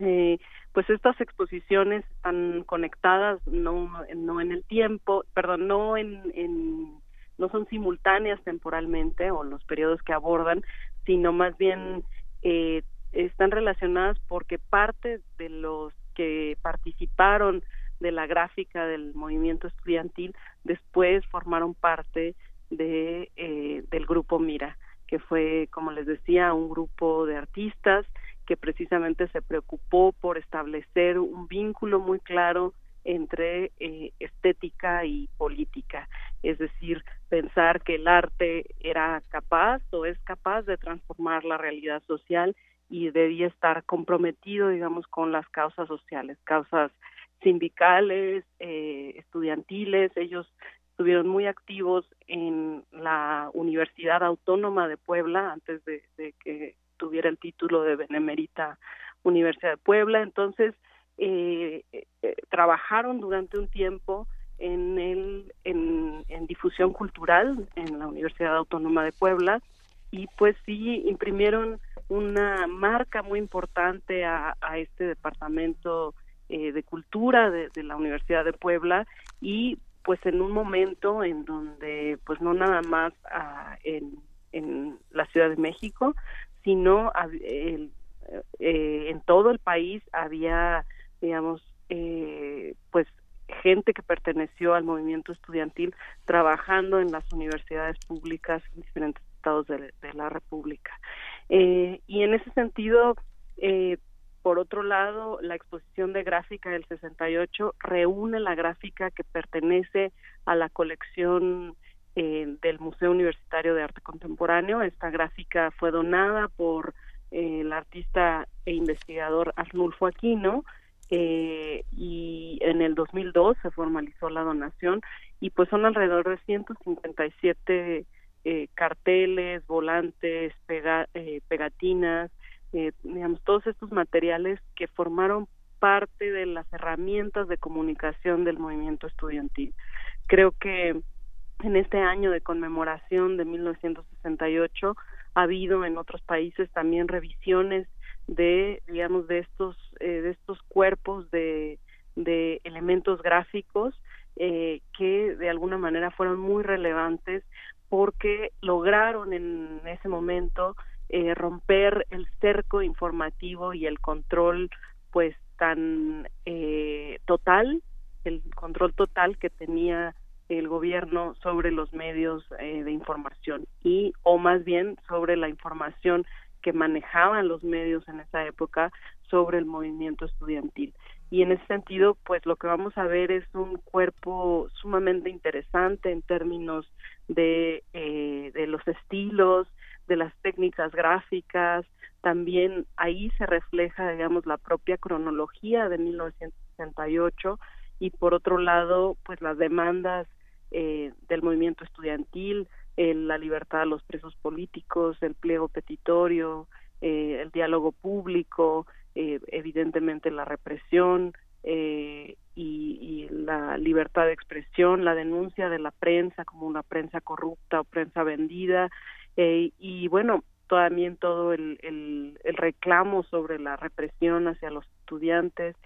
Eh, pues estas exposiciones están conectadas no no en el tiempo perdón no en, en no son simultáneas temporalmente o los periodos que abordan sino más bien eh, están relacionadas porque parte de los que participaron de la gráfica del movimiento estudiantil después formaron parte de eh, del grupo Mira que fue como les decía un grupo de artistas que precisamente se preocupó por establecer un vínculo muy claro entre eh, estética y política, es decir, pensar que el arte era capaz o es capaz de transformar la realidad social y debía estar comprometido, digamos, con las causas sociales, causas sindicales, eh, estudiantiles. Ellos estuvieron muy activos en la Universidad Autónoma de Puebla antes de que tuviera el título de Benemérita Universidad de Puebla. Entonces, eh, eh, trabajaron durante un tiempo en, el, en, difusión cultural en la Universidad Autónoma de Puebla y pues sí imprimieron una marca muy importante a, este departamento eh, de cultura de, la Universidad de Puebla y pues en un momento en donde pues no nada más ah, en, en la Ciudad de México sino eh, en todo el país había, digamos, eh, pues gente que perteneció al movimiento estudiantil trabajando en las universidades públicas en diferentes estados de, la República. Eh, y en ese sentido, por otro lado, la exposición de gráfica del 68 reúne la gráfica que pertenece a la colección eh, del Museo Universitario de Arte Contemporáneo. Esta gráfica fue donada por eh, el artista e investigador Arnulfo Aquino eh, y en el 2002 se formalizó la donación y pues son alrededor de 157 eh, carteles, volantes, pegatinas, digamos, todos estos materiales que formaron parte de las herramientas de comunicación del movimiento estudiantil. Creo que en este año de conmemoración de 1968 ha habido en otros países también revisiones de digamos de estos eh, de estos cuerpos de, de elementos gráficos eh, que de alguna manera fueron muy relevantes porque lograron en ese momento eh, romper el cerco informativo y el control pues tan total el control total que tenía el gobierno sobre los medios eh, de información y o más bien sobre la información que manejaban los medios en esa época sobre el movimiento estudiantil. Y en ese sentido, pues lo que vamos a ver es un cuerpo sumamente interesante en términos de, eh, de los estilos, de las técnicas gráficas, también ahí se refleja, digamos, la propia cronología de 1968 y por otro lado, pues las demandas eh, del movimiento estudiantil, la libertad de los presos políticos, el pliego petitorio, eh, el diálogo público, eh, evidentemente la represión y, y, la libertad de expresión, la denuncia de la prensa como una prensa corrupta o prensa vendida y bueno, también todo el, el, el, reclamo sobre la represión hacia los estudiantes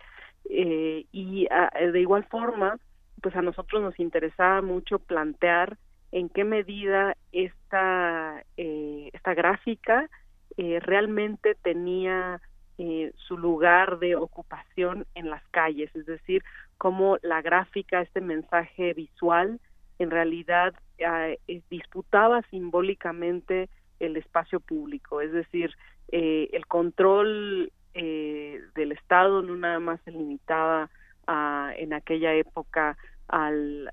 eh, y de igual forma pues a nosotros nos interesaba mucho plantear en qué medida esta eh, esta gráfica eh, realmente tenía eh, su lugar de ocupación en las calles es decir cómo la gráfica este mensaje visual en realidad eh, disputaba simbólicamente el espacio público, es decir, eh, el control eh, del Estado no nada más se limitaba a, en aquella época al,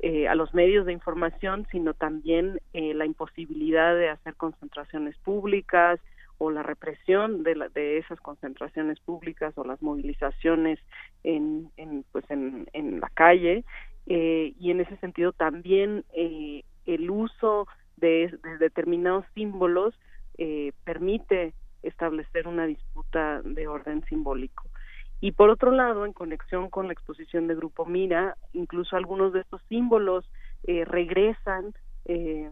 eh, a los medios de información, sino también eh, la imposibilidad de hacer concentraciones públicas o la represión de, la, de esas concentraciones públicas o las movilizaciones en, en pues en, en la calle. Eh, y en ese sentido también eh, el uso de, determinados símbolos permite establecer una disputa de orden simbólico. Y por otro lado, en conexión con la exposición de Grupo Mira, incluso algunos de estos símbolos eh, regresan eh,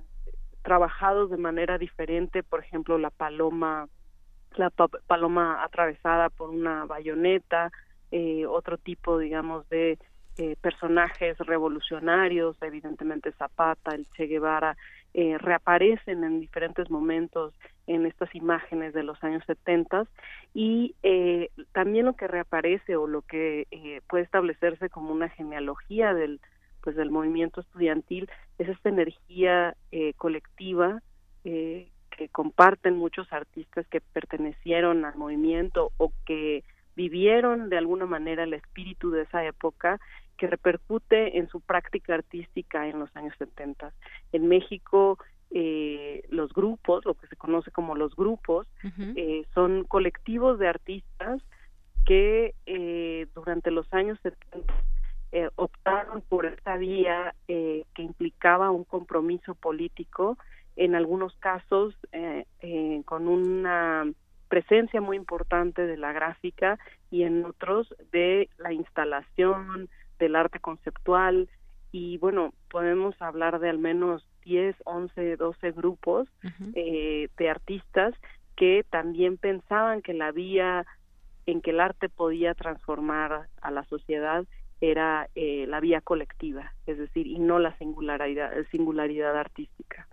trabajados de manera diferente, por ejemplo, la paloma, la paloma atravesada por una bayoneta, eh, otro tipo, digamos, de eh, personajes revolucionarios, evidentemente Zapata, el Che Guevara, eh, reaparecen en diferentes momentos en estas imágenes de los años 70 y eh, también lo que reaparece o lo que eh, puede establecerse como una genealogía del pues del movimiento estudiantil es esta energía eh, colectiva eh, que comparten muchos artistas que pertenecieron al movimiento o que vivieron de alguna manera el espíritu de esa época que repercute en su práctica artística en los años 70. En México, eh, los grupos, lo que se conoce como los grupos, eh, son colectivos de artistas que eh, durante los años 70 eh, optaron por esta vía eh, que implicaba un compromiso político, en algunos casos con una presencia muy importante de la gráfica y en otros de la instalación, del arte conceptual. Y bueno, podemos hablar de al menos 10, 11, 12 grupos eh, de artistas que también pensaban que la vía en que el arte podía transformar a la sociedad era eh, la vía colectiva, es decir, y no la singularidad, singularidad artística.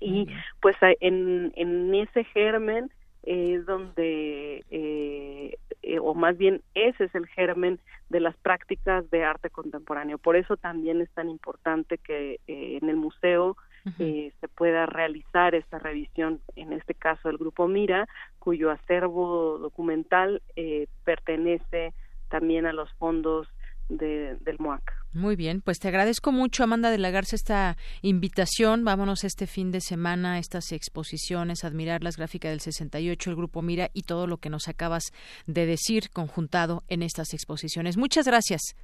Y pues en, en ese germen es donde, eh, eh, o más bien ese es el germen de las prácticas de arte contemporáneo. Por eso también es tan importante que eh, en el museo eh, se pueda realizar esta revisión, en este caso el Grupo Mira, cuyo acervo documental eh, pertenece también a los fondos de, del MOAC. Muy bien, pues te agradezco mucho, Amanda de la esta invitación. Vámonos este fin de semana a estas exposiciones, admirar las gráficas del 68, el Grupo Mira y todo lo que nos acabas de decir conjuntado en estas exposiciones. Muchas gracias.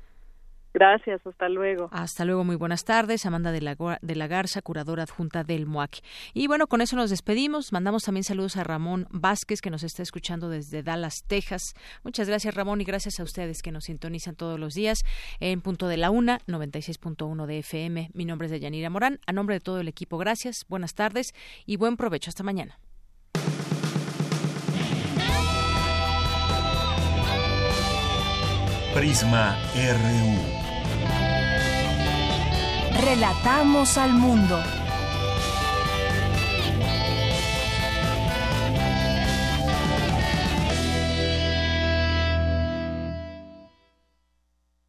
Gracias, hasta luego. Hasta luego, muy buenas tardes. Amanda de la, de la Garza, curadora adjunta del MUAC. Y bueno, con eso nos despedimos. Mandamos también saludos a Ramón Vázquez, que nos está escuchando desde Dallas, Texas. Muchas gracias, Ramón, y gracias a ustedes que nos sintonizan todos los días en punto de la una, 96.1 de FM. Mi nombre es Deyanira Morán. A nombre de todo el equipo, gracias, buenas tardes y buen provecho. Hasta mañana. Prisma RU. Relatamos al mundo.